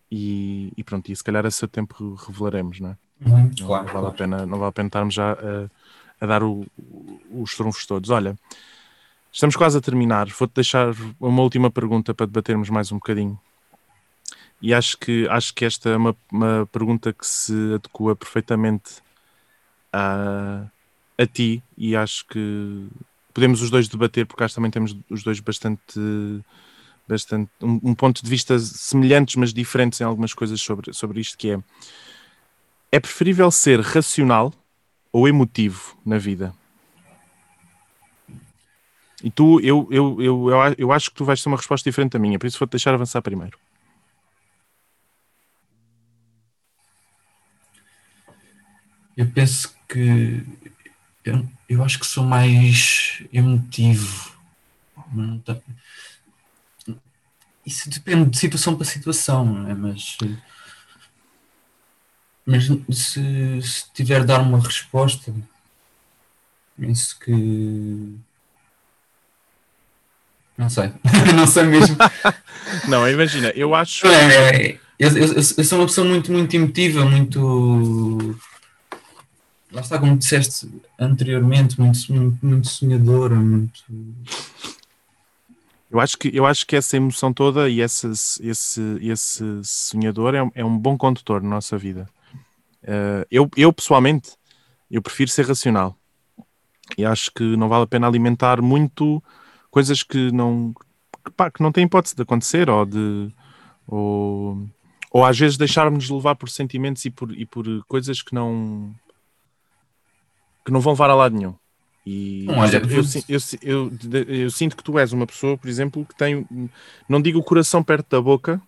e, e, pronto, e se calhar a seu tempo revelaremos, não é? Uhum, não, claro, vale claro. A pena, não vale a pena estarmos já a, a dar o, os trunfos todos. Olha, estamos quase a terminar. Vou-te deixar uma última pergunta para debatermos mais um bocadinho. E acho que, acho que esta é uma, uma pergunta que se adequa perfeitamente a, a ti e acho que podemos os dois debater, porque acho que também temos os dois bastante bastante um, um, ponto de vista semelhantes, mas diferentes em algumas coisas sobre, sobre isto, que é é preferível ser racional ou emotivo na vida? E tu, eu, eu, eu, eu, acho que tu vais ter uma resposta diferente da minha, por isso vou-te deixar avançar primeiro. Eu penso que eu, eu acho que sou mais emotivo. Isso depende de situação para situação, não é? Mas, mas se, se tiver de dar uma resposta, penso que. Não sei, [laughs] não sei mesmo. [laughs] não, imagina, eu acho. É, é, eu, eu, eu, sou uma pessoa muito, muito emotiva, muito lá está, como disseste anteriormente, muito, muito, muito sonhadora, muito. Eu acho que, eu acho que essa emoção toda e esse, esse, esse sonhador é, é um bom condutor na nossa vida. Uh, eu, eu, pessoalmente, eu prefiro ser racional. E acho que não vale a pena alimentar muito coisas que não, que, pá, que não têm hipótese de acontecer ou de. Ou, ou às vezes deixarmos levar por sentimentos e por, e por coisas que não, que não vão levar a lado nenhum. E Olha, eu, eu, eu, eu, sinto que tu és uma pessoa, por exemplo, que tem, não digo o coração perto da boca,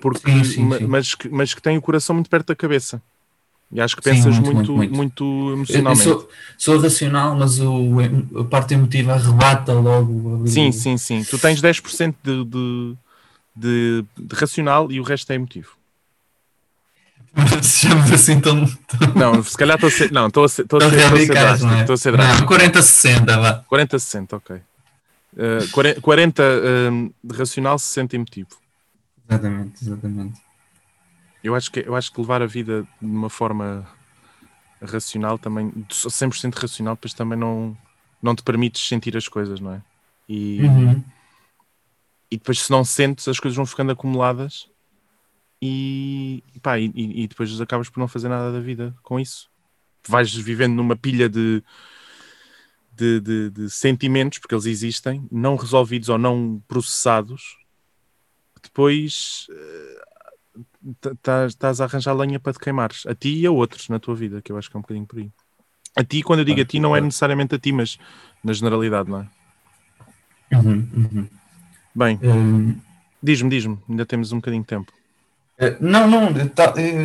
porque, sim, sim, sim. Mas, que, mas que tem o coração muito perto da cabeça. E acho que pensas muito, muito, muito, muito emocionalmente. Sou, sou, racional, mas o, a parte emotiva arrebata logo. Sim, sim, sim. Tu tens 10% de, de, de, de racional e o resto é emotivo. [laughs] Se assim tão, tão. Não, se calhar estou a ser. Não, estou a ser. Estou a ser, drástico. É? Estou a ser drástico. 40-60, vá. 40-60, ok. Uh, 40 uh, de racional, 60 emotivo. Exatamente, exatamente. Eu acho, que, eu acho que levar a vida de uma forma racional também, 100% racional, depois também não, não te permites sentir as coisas, não é? E, uhum. e depois, se não sentes, as coisas vão ficando acumuladas e, pá, e, e, depois acabas por não fazer nada da vida com isso. Vais vivendo numa pilha de, de, de, de sentimentos, porque eles existem, não resolvidos ou não processados, depois estás a arranjar lenha para te queimares, a ti e a outros na tua vida, que eu acho que é um bocadinho por aí. A ti, quando eu digo a ti, não é necessariamente a ti, mas na generalidade, não é? Uhum, uhum. Bem, um... diz-me, diz-me, ainda temos um bocadinho de tempo. Eh, não, não,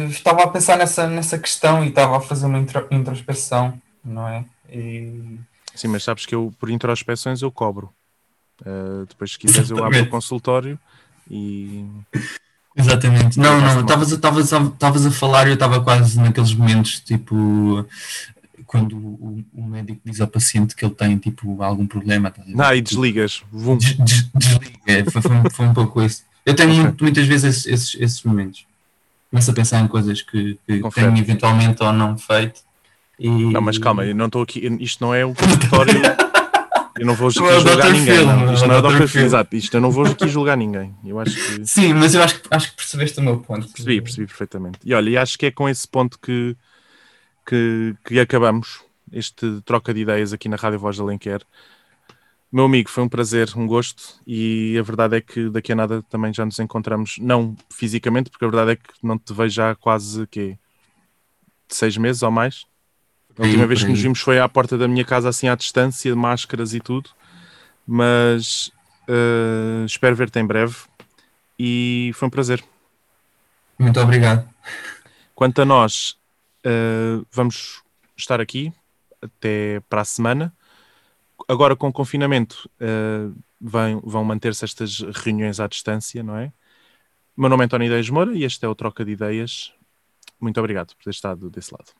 estava a pensar nessa, nessa questão e estava a fazer uma introspeção, não é? E... Sim, mas sabes que eu, por introspeções, eu cobro. Uh, depois, se quiseres, eu abro o consultório e. Exatamente. Não, não, estavas a falar e eu estava quase naqueles momentos, tipo, quando o, o, médico diz ao paciente que ele tem, tipo, algum problema. Tá não, e desligas. Des, des, desliga, foi, foi, foi um pouco isso. Eu tenho okay. muito, muitas vezes esses, esses, esses, momentos. Começo a pensar em coisas que, que tenho eventualmente ou não feito. E... Não, mas calma, eu não estou aqui. Isto não é um consultório. [laughs] eu não vou aqui não julgar ninguém. Film, não. Isto não é Dr. Phil, exato. Isto eu não vou aqui julgar ninguém. Eu acho que... Sim, mas eu acho que, acho que percebeste o meu ponto. Percebi, percebi perfeitamente. E olha, e acho que é com esse ponto que, que, que acabamos este troca de ideias aqui na Rádio Voz de Alenquer. Meu amigo, foi um prazer, um gosto, e a verdade é que daqui a nada também já nos encontramos, não fisicamente, porque a verdade é que não te vejo já há quase quê? seis meses ou mais. A última vez que nos vimos foi à porta da minha casa, assim à distância, de máscaras e tudo. Mas uh, espero ver-te em breve e foi um prazer. Muito obrigado. Quanto a nós, uh, vamos estar aqui até para a semana agora com o confinamento uh, vão, vão manter-se estas reuniões à distância, não é? Meu nome é António Ideias Moura e este é o Troca de Ideias. Muito obrigado por ter estado desse lado.